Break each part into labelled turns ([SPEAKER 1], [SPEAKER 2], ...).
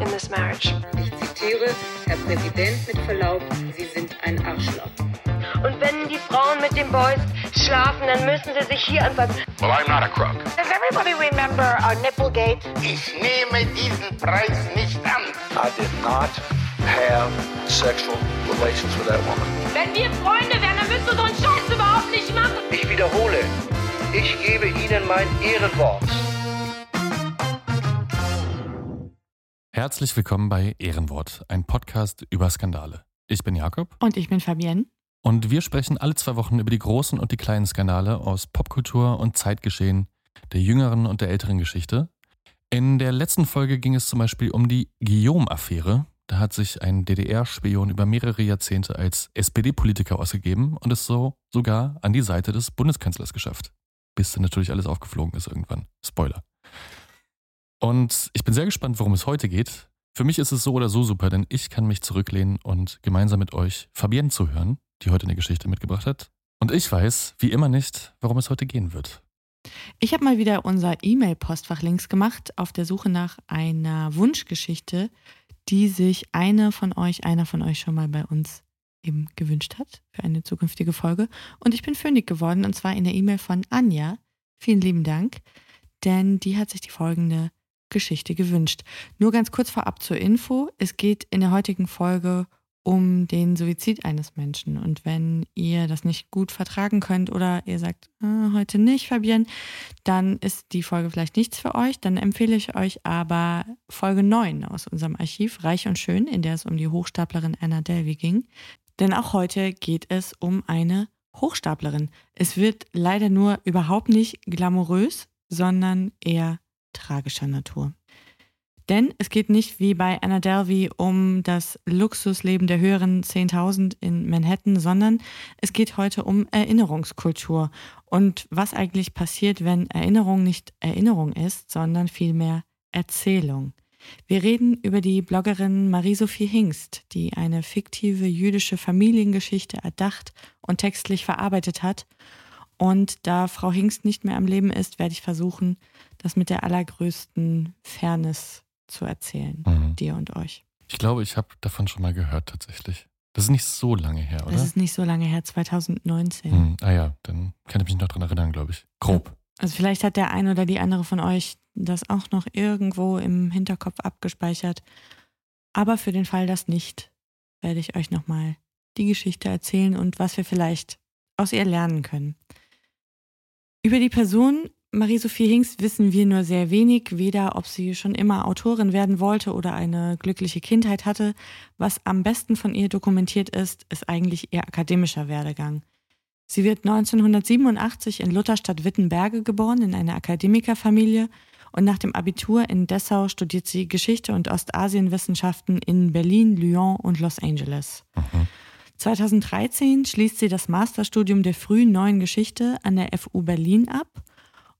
[SPEAKER 1] in this marriage.
[SPEAKER 2] Ich zitiere, Herr Präsident, mit Verlaub, Sie sind ein Arschloch.
[SPEAKER 3] Und wenn die Frauen mit den Boys schlafen, dann müssen sie sich hier anfassen.
[SPEAKER 4] Well, I'm not a crook.
[SPEAKER 3] Does everybody remember our Nipplegate?
[SPEAKER 4] Ich nehme diesen Preis nicht an.
[SPEAKER 5] I did not have sexual relations with that woman.
[SPEAKER 3] Wenn wir Freunde wären, dann würdest du so einen Scheiß überhaupt nicht machen.
[SPEAKER 5] Ich wiederhole, ich gebe Ihnen mein Ehrenwort.
[SPEAKER 6] Herzlich willkommen bei Ehrenwort, ein Podcast über Skandale. Ich bin Jakob.
[SPEAKER 7] Und ich bin Fabienne.
[SPEAKER 6] Und wir sprechen alle zwei Wochen über die großen und die kleinen Skandale aus Popkultur und Zeitgeschehen, der jüngeren und der älteren Geschichte. In der letzten Folge ging es zum Beispiel um die Guillaume-Affäre. Da hat sich ein DDR-Spion über mehrere Jahrzehnte als SPD-Politiker ausgegeben und es so sogar an die Seite des Bundeskanzlers geschafft. Bis dann natürlich alles aufgeflogen ist irgendwann. Spoiler. Und ich bin sehr gespannt, worum es heute geht. Für mich ist es so oder so super, denn ich kann mich zurücklehnen und gemeinsam mit euch Fabienne zuhören, die heute eine Geschichte mitgebracht hat. Und ich weiß, wie immer nicht, worum es heute gehen wird.
[SPEAKER 7] Ich habe mal wieder unser E-Mail-Postfach links gemacht auf der Suche nach einer Wunschgeschichte, die sich eine von euch, einer von euch schon mal bei uns eben gewünscht hat für eine zukünftige Folge. Und ich bin fündig geworden und zwar in der E-Mail von Anja. Vielen lieben Dank, denn die hat sich die folgende Geschichte gewünscht. Nur ganz kurz vorab zur Info. Es geht in der heutigen Folge um den Suizid eines Menschen. Und wenn ihr das nicht gut vertragen könnt oder ihr sagt, ah, heute nicht, Fabienne, dann ist die Folge vielleicht nichts für euch. Dann empfehle ich euch aber Folge 9 aus unserem Archiv, Reich und Schön, in der es um die Hochstaplerin Anna Delvey ging. Denn auch heute geht es um eine Hochstaplerin. Es wird leider nur überhaupt nicht glamourös, sondern eher tragischer Natur. Denn es geht nicht wie bei Anna Delvey um das Luxusleben der höheren 10.000 in Manhattan, sondern es geht heute um Erinnerungskultur und was eigentlich passiert, wenn Erinnerung nicht Erinnerung ist, sondern vielmehr Erzählung. Wir reden über die Bloggerin Marie-Sophie Hingst, die eine fiktive jüdische Familiengeschichte erdacht und textlich verarbeitet hat. Und da Frau Hingst nicht mehr am Leben ist, werde ich versuchen, das mit der allergrößten Fairness zu erzählen,
[SPEAKER 6] Mhm.
[SPEAKER 7] dir und euch.
[SPEAKER 6] Ich glaube, ich habe davon schon mal gehört tatsächlich. Das ist nicht so lange her, oder?
[SPEAKER 7] Das ist nicht so lange her, 2019.
[SPEAKER 6] hm, ah ja, dann kann ich mich noch dran erinnern, glaube ich. Grob.
[SPEAKER 7] Also vielleicht hat der ein oder die andere von euch das auch noch irgendwo im Hinterkopf abgespeichert. Aber für den Fall das nicht, werde ich euch nochmal die Geschichte erzählen und was wir vielleicht aus ihr lernen können. Über die Person Marie-Sophie Hingst wissen wir nur sehr wenig, weder ob sie schon immer Autorin werden wollte oder eine glückliche Kindheit hatte. Was am besten von ihr dokumentiert ist, ist eigentlich ihr akademischer Werdegang. Sie wird 1987 in Lutherstadt-Wittenberge geboren, in einer Akademikerfamilie. Und nach dem Abitur in Dessau studiert sie Geschichte und Ostasienwissenschaften in Berlin, Lyon und Los Angeles. 2013 schließt sie das Masterstudium der frühen neuen Geschichte an der FU Berlin ab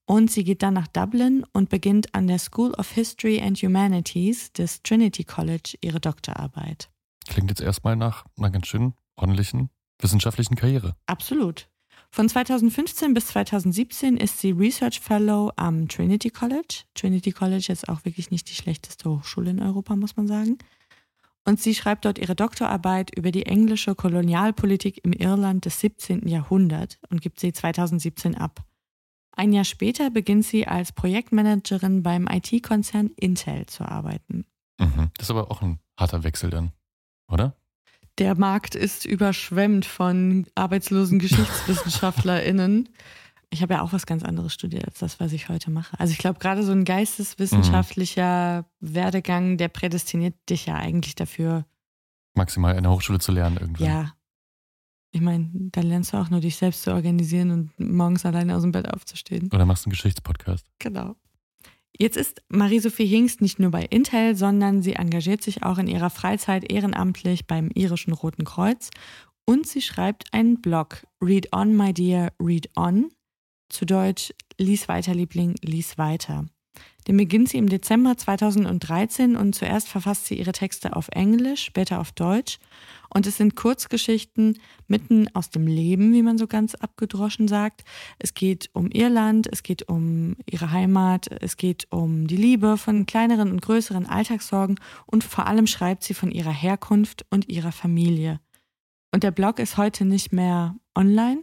[SPEAKER 7] und sie geht dann nach Dublin und beginnt an der School of History and Humanities des Trinity College ihre Doktorarbeit.
[SPEAKER 6] Klingt jetzt erstmal nach einer ganz schön ordentlichen wissenschaftlichen Karriere.
[SPEAKER 7] Absolut. Von 2015 bis 2017 ist sie Research Fellow am Trinity College. Trinity College ist auch wirklich nicht die schlechteste Hochschule in Europa, muss man sagen. Und sie schreibt dort ihre Doktorarbeit über die englische Kolonialpolitik im Irland des 17. Jahrhunderts und gibt sie 2017 ab. Ein Jahr später beginnt sie als Projektmanagerin beim IT-Konzern Intel zu arbeiten.
[SPEAKER 6] Mhm. Das ist aber auch ein harter Wechsel dann, oder?
[SPEAKER 7] Der Markt ist überschwemmt von arbeitslosen GeschichtswissenschaftlerInnen. Ich habe ja auch was ganz anderes studiert als das, was ich heute mache. Also ich glaube, gerade so ein geisteswissenschaftlicher Werdegang, der prädestiniert dich ja eigentlich dafür.
[SPEAKER 6] Maximal in der Hochschule zu lernen irgendwann.
[SPEAKER 7] Ja. Ich meine, da lernst du auch nur dich selbst zu organisieren und morgens alleine aus dem Bett aufzustehen.
[SPEAKER 6] Oder machst einen Geschichtspodcast.
[SPEAKER 7] Genau. Jetzt ist Marie-Sophie Hingst nicht nur bei Intel, sondern sie engagiert sich auch in ihrer Freizeit ehrenamtlich beim irischen Roten Kreuz und sie schreibt einen Blog, Read On, My Dear, Read On. Zu Deutsch, Lies weiter, Liebling, lies weiter. Den beginnt sie im Dezember 2013 und zuerst verfasst sie ihre Texte auf Englisch, später auf Deutsch. Und es sind Kurzgeschichten mitten aus dem Leben, wie man so ganz abgedroschen sagt. Es geht um Irland, es geht um ihre Heimat, es geht um die Liebe von kleineren und größeren Alltagssorgen und vor allem schreibt sie von ihrer Herkunft und ihrer Familie. Und der Blog ist heute nicht mehr online,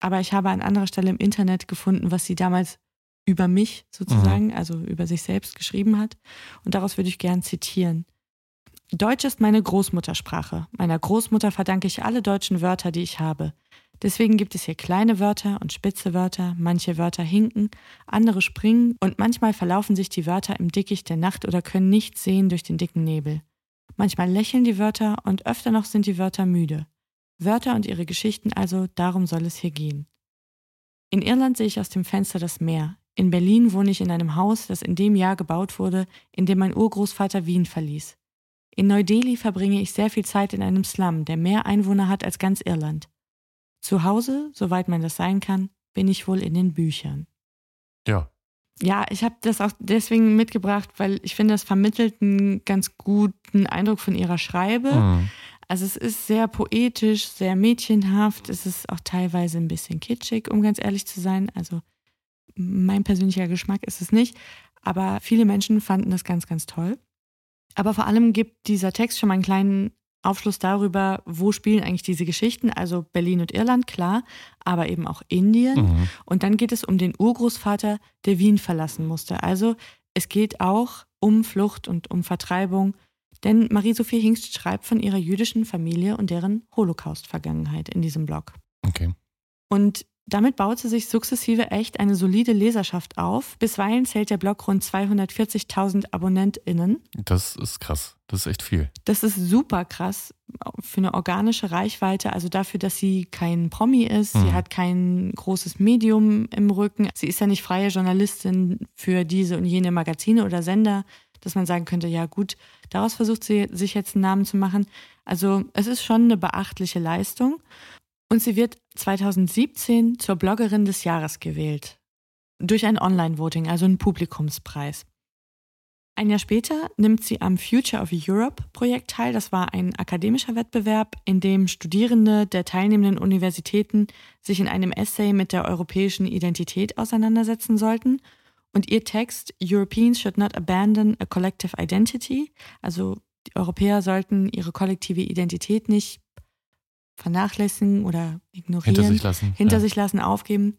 [SPEAKER 7] aber ich habe an anderer Stelle im Internet gefunden, was sie damals über mich sozusagen, mhm. also über sich selbst geschrieben hat. Und daraus würde ich gern zitieren. Deutsch ist meine Großmuttersprache. Meiner Großmutter verdanke ich alle deutschen Wörter, die ich habe. Deswegen gibt es hier kleine Wörter und spitze Wörter, manche Wörter hinken, andere springen und manchmal verlaufen sich die Wörter im Dickicht der Nacht oder können nichts sehen durch den dicken Nebel. Manchmal lächeln die Wörter und öfter noch sind die Wörter müde. Wörter und ihre Geschichten also, darum soll es hier gehen. In Irland sehe ich aus dem Fenster das Meer. In Berlin wohne ich in einem Haus, das in dem Jahr gebaut wurde, in dem mein Urgroßvater Wien verließ. In Neu-Delhi verbringe ich sehr viel Zeit in einem Slum, der mehr Einwohner hat als ganz Irland. Zu Hause, soweit man das sein kann, bin ich wohl in den Büchern.
[SPEAKER 6] Ja.
[SPEAKER 7] Ja, ich habe das auch deswegen mitgebracht, weil ich finde, das vermittelt einen ganz guten Eindruck von ihrer Schreibe. Mhm. Also es ist sehr poetisch, sehr mädchenhaft, es ist auch teilweise ein bisschen kitschig, um ganz ehrlich zu sein. Also mein persönlicher Geschmack ist es nicht, aber viele Menschen fanden das ganz, ganz toll. Aber vor allem gibt dieser Text schon mal einen kleinen Aufschluss darüber, wo spielen eigentlich diese Geschichten. Also Berlin und Irland, klar, aber eben auch Indien. Mhm. Und dann geht es um den Urgroßvater, der Wien verlassen musste. Also es geht auch um Flucht und um Vertreibung. Denn Marie-Sophie Hingst schreibt von ihrer jüdischen Familie und deren Holocaust-Vergangenheit in diesem Blog.
[SPEAKER 6] Okay.
[SPEAKER 7] Und damit baut sie sich sukzessive echt eine solide Leserschaft auf. Bisweilen zählt der Blog rund 240.000 AbonnentInnen.
[SPEAKER 6] Das ist krass. Das ist echt viel.
[SPEAKER 7] Das ist super krass für eine organische Reichweite. Also dafür, dass sie kein Promi ist. Mhm. Sie hat kein großes Medium im Rücken. Sie ist ja nicht freie Journalistin für diese und jene Magazine oder Sender, dass man sagen könnte, ja gut, daraus versucht sie sich jetzt einen Namen zu machen. Also es ist schon eine beachtliche Leistung. Und sie wird 2017 zur Bloggerin des Jahres gewählt. Durch ein Online-Voting, also einen Publikumspreis. Ein Jahr später nimmt sie am Future of Europe Projekt teil. Das war ein akademischer Wettbewerb, in dem Studierende der teilnehmenden Universitäten sich in einem Essay mit der europäischen Identität auseinandersetzen sollten. Und ihr Text Europeans should not abandon a collective identity, also die Europäer sollten ihre kollektive Identität nicht vernachlässigen oder ignorieren,
[SPEAKER 6] hinter sich lassen,
[SPEAKER 7] hinter
[SPEAKER 6] ja.
[SPEAKER 7] sich lassen aufgeben,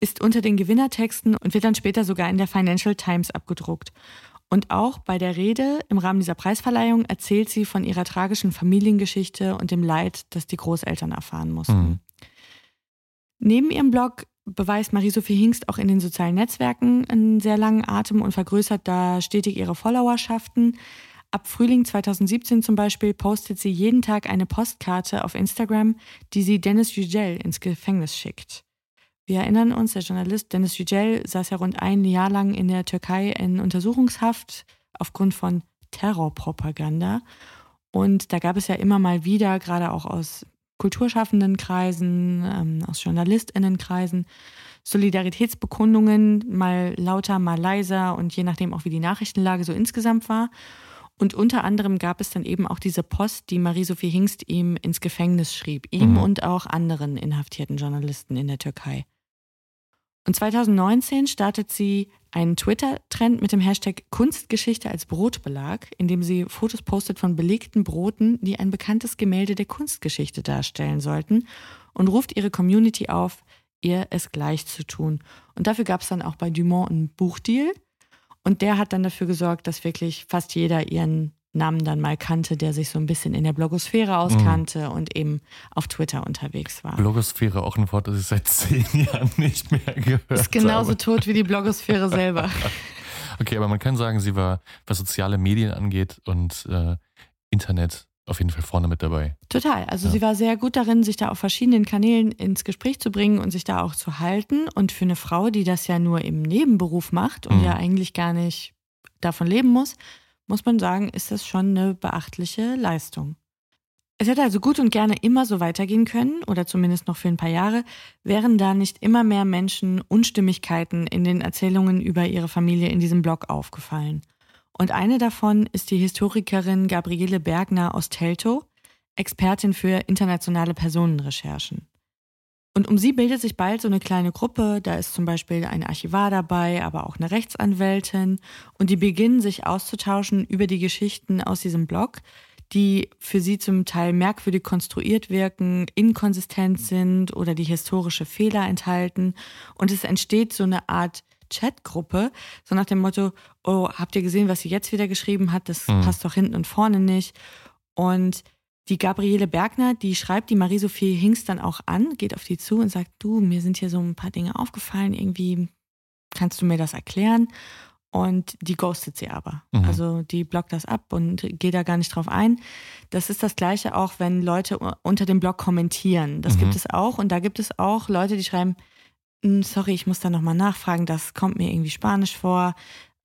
[SPEAKER 7] ist unter den Gewinnertexten und wird dann später sogar in der Financial Times abgedruckt. Und auch bei der Rede im Rahmen dieser Preisverleihung erzählt sie von ihrer tragischen Familiengeschichte und dem Leid, das die Großeltern erfahren mussten. Mhm. Neben ihrem Blog beweist Marie-Sophie Hingst auch in den sozialen Netzwerken einen sehr langen Atem und vergrößert da stetig ihre Followerschaften. Ab Frühling 2017 zum Beispiel postet sie jeden Tag eine Postkarte auf Instagram, die sie Dennis Yücel ins Gefängnis schickt. Wir erinnern uns, der Journalist Dennis Yücel saß ja rund ein Jahr lang in der Türkei in Untersuchungshaft aufgrund von Terrorpropaganda. Und da gab es ja immer mal wieder, gerade auch aus kulturschaffenden Kreisen, ähm, aus JournalistInnenkreisen, Solidaritätsbekundungen, mal lauter, mal leiser und je nachdem auch wie die Nachrichtenlage so insgesamt war. Und unter anderem gab es dann eben auch diese Post, die Marie-Sophie Hingst ihm ins Gefängnis schrieb, ihm
[SPEAKER 6] Mhm.
[SPEAKER 7] und auch anderen inhaftierten Journalisten in der Türkei. Und 2019 startet sie einen Twitter-Trend mit dem Hashtag Kunstgeschichte als Brotbelag, in dem sie Fotos postet von belegten Broten, die ein bekanntes Gemälde der Kunstgeschichte darstellen sollten und ruft ihre Community auf, ihr es gleich zu tun. Und dafür gab es dann auch bei Dumont einen Buchdeal. Und der hat dann dafür gesorgt, dass wirklich fast jeder ihren Namen dann mal kannte, der sich so ein bisschen in der Blogosphäre auskannte und eben auf Twitter unterwegs war.
[SPEAKER 6] Blogosphäre, auch ein Wort, das ich seit zehn Jahren nicht mehr gehört
[SPEAKER 7] ist genauso
[SPEAKER 6] habe.
[SPEAKER 7] tot wie die Blogosphäre selber.
[SPEAKER 6] Okay, aber man kann sagen, sie war, was soziale Medien angeht und äh, Internet auf jeden Fall vorne mit dabei.
[SPEAKER 7] Total. Also
[SPEAKER 6] Ja.
[SPEAKER 7] sie war sehr gut darin, sich da auf verschiedenen Kanälen ins Gespräch zu bringen und sich da auch zu halten. Und für eine Frau, die das ja nur im Nebenberuf macht und
[SPEAKER 6] Mhm.
[SPEAKER 7] ja eigentlich gar nicht davon leben muss, muss man sagen, ist das schon eine beachtliche Leistung. Es hätte also gut und gerne immer so weitergehen können, oder zumindest noch für ein paar Jahre, wären da nicht immer mehr Menschen Unstimmigkeiten in den Erzählungen über ihre Familie in diesem Blog aufgefallen. Und eine davon ist die Historikerin Gabriele Bergner aus Teltow, Expertin für internationale Personenrecherchen. Und um sie bildet sich bald so eine kleine Gruppe. Da ist zum Beispiel ein Archivar dabei, aber auch eine Rechtsanwältin. Und die beginnen sich auszutauschen über die Geschichten aus diesem Blog, die für sie zum Teil merkwürdig konstruiert wirken, inkonsistent sind oder die historische Fehler enthalten. Und es entsteht so eine Art Chatgruppe, so nach dem Motto, oh, habt ihr gesehen, was sie jetzt wieder geschrieben hat? Das
[SPEAKER 6] Mhm.
[SPEAKER 7] passt doch hinten und vorne nicht. Und die Gabriele Bergner, die schreibt die Marie-Sophie Hingst dann auch an, geht auf die zu und sagt, du, mir sind hier so ein paar Dinge aufgefallen, irgendwie kannst du mir das erklären? Und die ghostet sie aber.
[SPEAKER 6] Mhm.
[SPEAKER 7] Also die blockt das ab und geht da gar nicht drauf ein. Das ist das gleiche auch, wenn Leute unter dem Blog kommentieren. Das
[SPEAKER 6] Mhm.
[SPEAKER 7] gibt es auch. Und da gibt es auch Leute, die schreiben, "Mm, sorry, ich muss da nochmal nachfragen, das kommt mir irgendwie spanisch vor.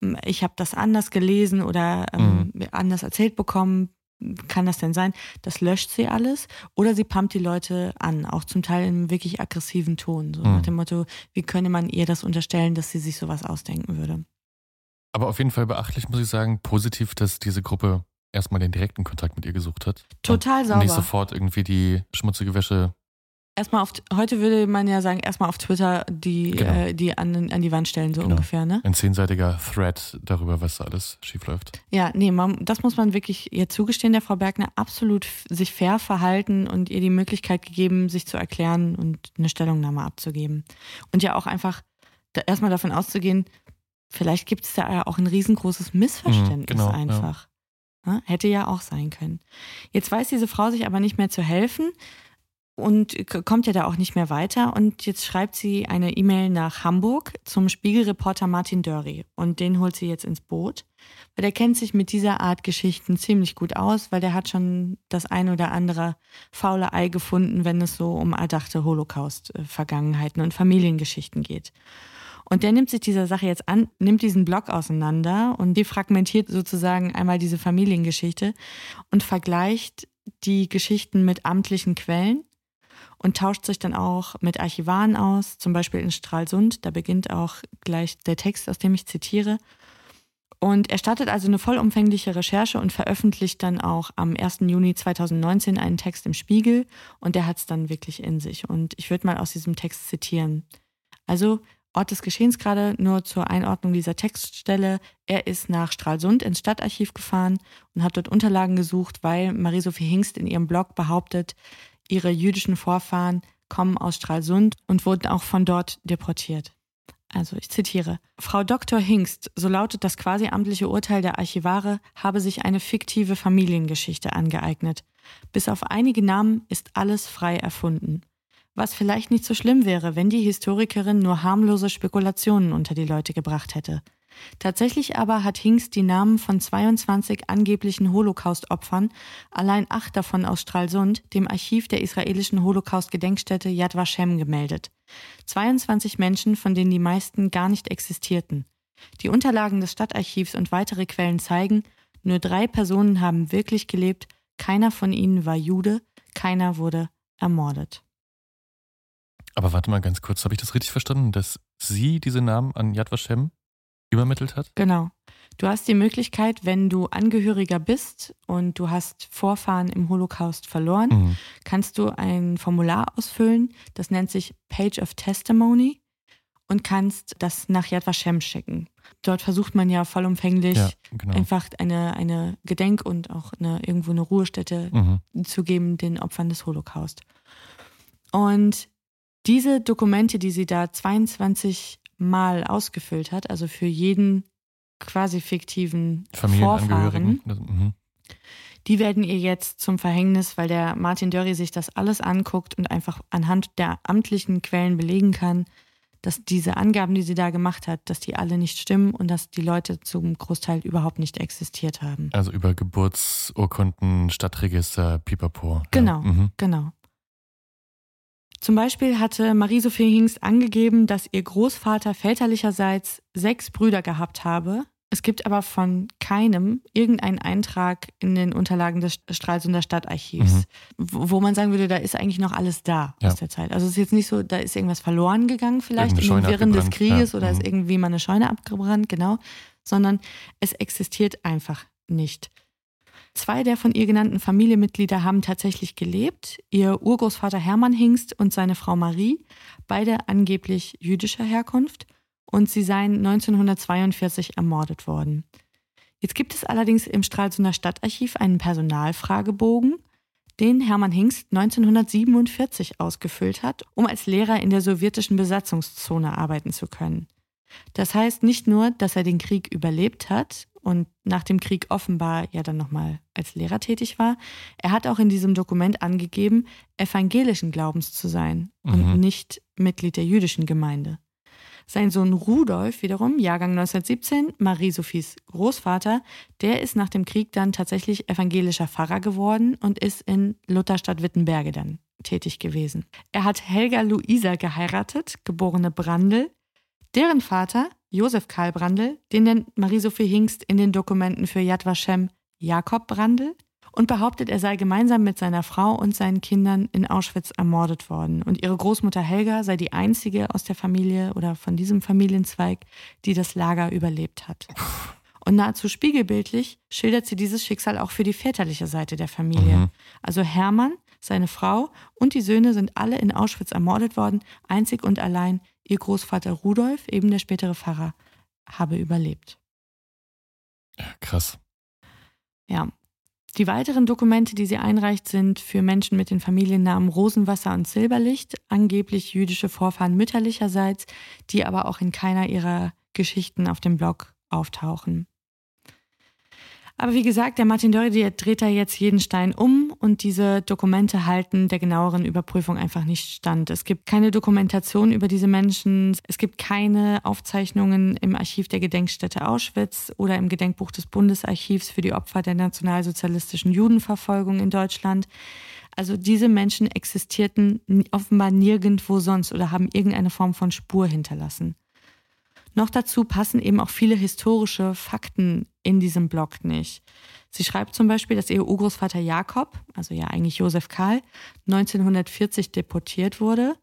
[SPEAKER 7] Mm, Ich habe das anders gelesen oder ähm, anders erzählt bekommen. Kann das denn sein? Das löscht sie alles. Oder sie pumpt die Leute an, auch zum Teil in einem wirklich aggressiven Ton. So
[SPEAKER 6] Mhm.
[SPEAKER 7] nach dem Motto, wie könne man ihr das unterstellen, dass sie sich sowas ausdenken würde?
[SPEAKER 6] Aber auf jeden Fall beachtlich, muss ich sagen, positiv, dass diese Gruppe erstmal den direkten Kontakt mit ihr gesucht hat.
[SPEAKER 7] Total
[SPEAKER 6] und
[SPEAKER 7] sauber.
[SPEAKER 6] Nicht sofort irgendwie die schmutzige Wäsche.
[SPEAKER 7] Erstmal auf, heute würde man ja sagen, erstmal auf Twitter die,
[SPEAKER 6] Genau.
[SPEAKER 7] äh, die an, an die Wand stellen, so
[SPEAKER 6] Genau.
[SPEAKER 7] ungefähr, ne?
[SPEAKER 6] Ein zehnseitiger Thread darüber, was da alles schiefläuft.
[SPEAKER 7] Ja, nee, man, das muss man wirklich ihr zugestehen, der Frau Bergner, absolut sich fair verhalten und ihr die Möglichkeit gegeben, sich zu erklären und eine Stellungnahme abzugeben. Und ja auch einfach da erstmal davon auszugehen, vielleicht gibt es da ja auch ein riesengroßes Missverständnis
[SPEAKER 6] Mhm, genau, ja.
[SPEAKER 7] einfach. Ne? Hätte ja auch sein können. Jetzt weiß diese Frau sich aber nicht mehr zu helfen und kommt ja da auch nicht mehr weiter. Und jetzt schreibt sie eine E-Mail nach Hamburg zum Spiegelreporter Martin Dörri. Und den holt sie jetzt ins Boot. Weil der kennt sich mit dieser Art Geschichten ziemlich gut aus, weil der hat schon das ein oder andere faule Ei gefunden, wenn es so um erdachte Holocaust-Vergangenheiten und Familiengeschichten geht. Und der nimmt sich dieser Sache jetzt an, nimmt diesen Blog auseinander und defragmentiert sozusagen einmal diese Familiengeschichte und vergleicht die Geschichten mit amtlichen Quellen und tauscht sich dann auch mit Archivaren aus, zum Beispiel in Stralsund. Da beginnt auch gleich der Text, aus dem ich zitiere. Und er startet also eine vollumfängliche Recherche und veröffentlicht dann auch am 1. Juni 2019 einen Text im Spiegel und der hat es dann wirklich in sich. Und ich würde mal aus diesem Text zitieren. Also Ort des Geschehens gerade nur zur Einordnung dieser Textstelle. Er ist nach Stralsund ins Stadtarchiv gefahren und hat dort Unterlagen gesucht, weil Marie-Sophie Hingst in ihrem Blog behauptet, ihre jüdischen Vorfahren kommen aus Stralsund und wurden auch von dort deportiert. Also ich zitiere. Frau Dr. Hingst, so lautet das quasi amtliche Urteil der Archivare, habe sich eine fiktive Familiengeschichte angeeignet. Bis auf einige Namen ist alles frei erfunden. Was vielleicht nicht so schlimm wäre, wenn die Historikerin nur harmlose Spekulationen unter die Leute gebracht hätte. Tatsächlich aber hat Hingst die Namen von 22 angeblichen Holocaust-Opfern, allein acht davon aus Stralsund, dem Archiv der israelischen Holocaust-Gedenkstätte Yad Vashem gemeldet. 22 Menschen, von denen die meisten gar nicht existierten. Die Unterlagen des Stadtarchivs und weitere Quellen zeigen, nur drei Personen haben wirklich gelebt, keiner von ihnen war Jude, keiner wurde ermordet.
[SPEAKER 6] Aber warte mal ganz kurz, habe ich das richtig verstanden, dass sie diese Namen an Yad Vashem übermittelt hat?
[SPEAKER 7] Genau. Du hast die Möglichkeit, wenn du Angehöriger bist und du hast Vorfahren im Holocaust verloren,
[SPEAKER 6] Mhm.
[SPEAKER 7] kannst du ein Formular ausfüllen, das nennt sich Page of Testimony und kannst das nach Yad Vashem schicken. Dort versucht man ja vollumfänglich
[SPEAKER 6] Ja, genau.
[SPEAKER 7] einfach eine, eine Gedenk- und auch eine, irgendwo eine Ruhestätte
[SPEAKER 6] Mhm.
[SPEAKER 7] zu geben den Opfern des Holocaust. Und diese Dokumente, die sie da 22 Mal ausgefüllt hat, also für jeden quasi fiktiven. Vorfahren,
[SPEAKER 6] mhm.
[SPEAKER 7] die werden ihr jetzt zum Verhängnis, weil der Martin Dörri sich das alles anguckt und einfach anhand der amtlichen Quellen belegen kann, dass diese Angaben, die sie da gemacht hat, dass die alle nicht stimmen und dass die Leute zum Großteil überhaupt nicht existiert haben.
[SPEAKER 6] Also über Geburtsurkunden, Stadtregister, Pipapo.
[SPEAKER 7] Genau.
[SPEAKER 6] Ja. Mhm.
[SPEAKER 7] Genau. Zum Beispiel hatte Marie-Sophie Hingst angegeben, dass ihr Großvater väterlicherseits sechs Brüder gehabt habe. Es gibt aber von keinem irgendeinen Eintrag in den Unterlagen des Stralsunder Stadtarchivs, wo wo man sagen würde, da ist eigentlich noch alles da
[SPEAKER 6] Mhm. Ja.
[SPEAKER 7] aus der Zeit. Also es ist jetzt nicht so, da ist irgendwas verloren gegangen vielleicht Wirren des Krieges
[SPEAKER 6] ja.
[SPEAKER 7] oder ist
[SPEAKER 6] Mhm.
[SPEAKER 7] irgendwie mal eine Scheune abgebrannt, genau, sondern es existiert einfach nicht. Zwei der von ihr genannten Familienmitglieder haben tatsächlich gelebt. Ihr Urgroßvater Hermann Hingst und seine Frau Marie, beide angeblich jüdischer Herkunft, und sie seien 1942 ermordet worden. Jetzt gibt es allerdings im Stralsunder Stadtarchiv einen Personalfragebogen, den Hermann Hingst 1947 ausgefüllt hat, um als Lehrer in der sowjetischen Besatzungszone arbeiten zu können. Das heißt nicht nur, dass er den Krieg überlebt hat und nach dem Krieg offenbar ja dann nochmal als Lehrer tätig war, er hat auch in diesem Dokument angegeben, evangelischen Glaubens zu sein und
[SPEAKER 6] Mhm.
[SPEAKER 7] nicht Mitglied der jüdischen Gemeinde. Sein Sohn Rudolf wiederum, Jahrgang 1917, Marie-Sophies Großvater, der ist nach dem Krieg dann tatsächlich evangelischer Pfarrer geworden und ist in Lutherstadt Wittenberge dann tätig gewesen. Er hat Helga Luisa geheiratet, geborene Brandl. Deren Vater, Josef Karl Brandl, den nennt Marie-Sophie Hingst in den Dokumenten für Yad Vashem Jakob Brandl und behauptet, er sei gemeinsam mit seiner Frau und seinen Kindern in Auschwitz ermordet worden. Und ihre Großmutter Helga sei die einzige aus der Familie oder von diesem Familienzweig, die das Lager überlebt hat. Und nahezu spiegelbildlich schildert sie dieses Schicksal auch für die väterliche Seite der Familie.
[SPEAKER 6] Mhm.
[SPEAKER 7] Also Hermann, seine Frau und die Söhne sind alle in Auschwitz ermordet worden. Einzig und allein ihr Großvater Rudolf, eben der spätere Pfarrer, habe überlebt.
[SPEAKER 6] Ja, krass.
[SPEAKER 7] Ja. Die weiteren Dokumente, die sie einreicht, sind für Menschen mit den Familiennamen Rosenwasser und Silberlicht, angeblich jüdische Vorfahren mütterlicherseits, die aber auch in keiner ihrer Geschichten auf dem Blog auftauchen. Aber wie gesagt, der Martin Dörri, der dreht da jetzt jeden Stein um und diese Dokumente halten der genaueren Überprüfung einfach nicht stand. Es gibt keine Dokumentation über diese Menschen, es gibt keine Aufzeichnungen im Archiv der Gedenkstätte Auschwitz oder im Gedenkbuch des Bundesarchivs für die Opfer der nationalsozialistischen Judenverfolgung in Deutschland. Also diese Menschen existierten offenbar nirgendwo sonst oder haben irgendeine Form von Spur hinterlassen. Noch dazu passen eben auch viele historische Fakten in diesem Blog nicht. Sie schreibt zum Beispiel, dass ihr Urgroßvater Jakob, also ja eigentlich Josef Karl, 1940 deportiert wurde.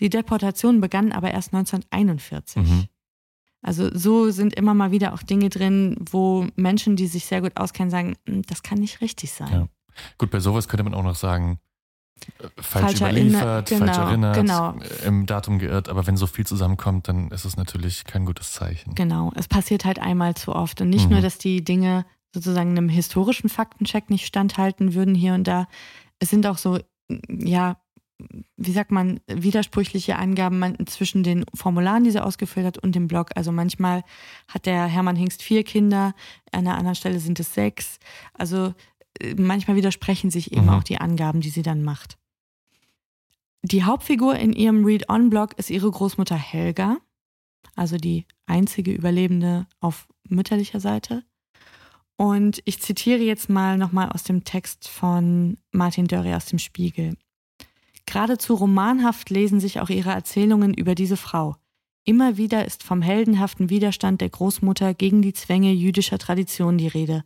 [SPEAKER 7] Die Deportation begann aber erst 1941.
[SPEAKER 6] Mhm.
[SPEAKER 7] Also so sind immer mal wieder auch Dinge drin, wo Menschen, die sich sehr gut auskennen, sagen, "Hm, das kann nicht richtig sein.
[SPEAKER 6] Ja. Gut, bei sowas könnte man auch noch sagen, falsch überliefert,
[SPEAKER 7] erinner-
[SPEAKER 6] falsch
[SPEAKER 7] genau,
[SPEAKER 6] erinnert,
[SPEAKER 7] genau.
[SPEAKER 6] im Datum geirrt, aber wenn so viel zusammenkommt, dann ist es natürlich kein gutes Zeichen.
[SPEAKER 7] Genau, es passiert halt einmal zu oft. Und nicht
[SPEAKER 6] Mhm.
[SPEAKER 7] nur, dass die Dinge sozusagen einem historischen Faktencheck nicht standhalten würden hier und da. Es sind auch so, ja, wie sagt man, widersprüchliche Angaben zwischen den Formularen, die sie ausgefüllt hat, und dem Blog. Also manchmal hat der Hermann Hingst vier Kinder, an einer anderen Stelle sind es sechs. Also manchmal widersprechen sich eben
[SPEAKER 6] Mhm.
[SPEAKER 7] auch die Angaben, die sie dann macht. Die Hauptfigur in ihrem Read-On-Blog ist ihre Großmutter Helga. also die einzige Überlebende auf mütterlicher Seite. Und ich zitiere jetzt mal nochmal aus dem Text von Martin Dörri aus dem Spiegel. Geradezu romanhaft lesen sich auch ihre Erzählungen über diese Frau. Immer wieder ist vom heldenhaften Widerstand der Großmutter gegen die Zwänge jüdischer Tradition die Rede.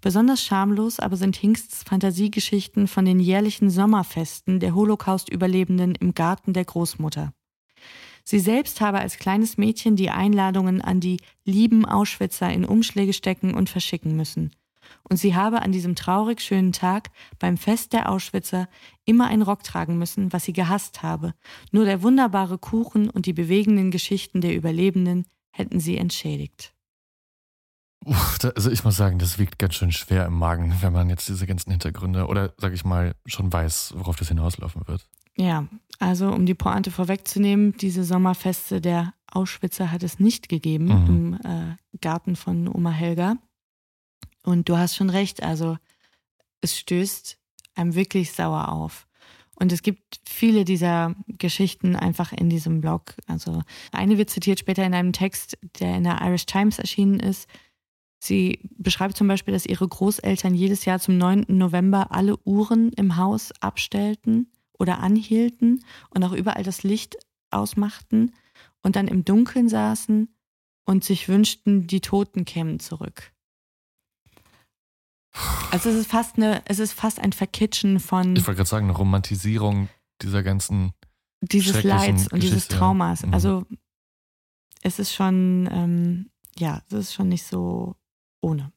[SPEAKER 7] Besonders schamlos aber sind Hingsts Fantasiegeschichten von den jährlichen Sommerfesten der Holocaust-Überlebenden im Garten der Großmutter. Sie selbst habe als kleines Mädchen die Einladungen an die lieben Auschwitzer in Umschläge stecken und verschicken müssen. Und sie habe an diesem traurig schönen Tag beim Fest der Auschwitzer immer einen Rock tragen müssen, was sie gehasst habe. Nur der wunderbare Kuchen und die bewegenden Geschichten der Überlebenden hätten sie entschädigt.
[SPEAKER 6] Also ich muss sagen, das wiegt ganz schön schwer im Magen, wenn man jetzt diese ganzen Hintergründe oder sag ich mal schon weiß, worauf das hinauslaufen wird.
[SPEAKER 7] Ja, also um die Pointe vorwegzunehmen, diese Sommerfeste der Auschwitzer hat es nicht gegeben
[SPEAKER 6] Mhm.
[SPEAKER 7] im äh, Garten von Oma Helga. Und du hast schon recht, also es stößt einem wirklich sauer auf. Und es gibt viele dieser Geschichten einfach in diesem Blog. Also eine wird zitiert später in einem Text, der in der Irish Times erschienen ist. Sie beschreibt zum Beispiel, dass ihre Großeltern jedes Jahr zum 9. November alle Uhren im Haus abstellten oder anhielten und auch überall das Licht ausmachten und dann im Dunkeln saßen und sich wünschten, die Toten kämen zurück. Also es ist fast eine, es ist fast ein Verkitschen von
[SPEAKER 6] Ich wollte gerade sagen, eine Romantisierung dieser ganzen.
[SPEAKER 7] dieses Leids und dieses
[SPEAKER 6] Geschichte.
[SPEAKER 7] Traumas.
[SPEAKER 6] Mhm.
[SPEAKER 7] Also es ist schon, ähm, ja, es ist schon nicht so ohne.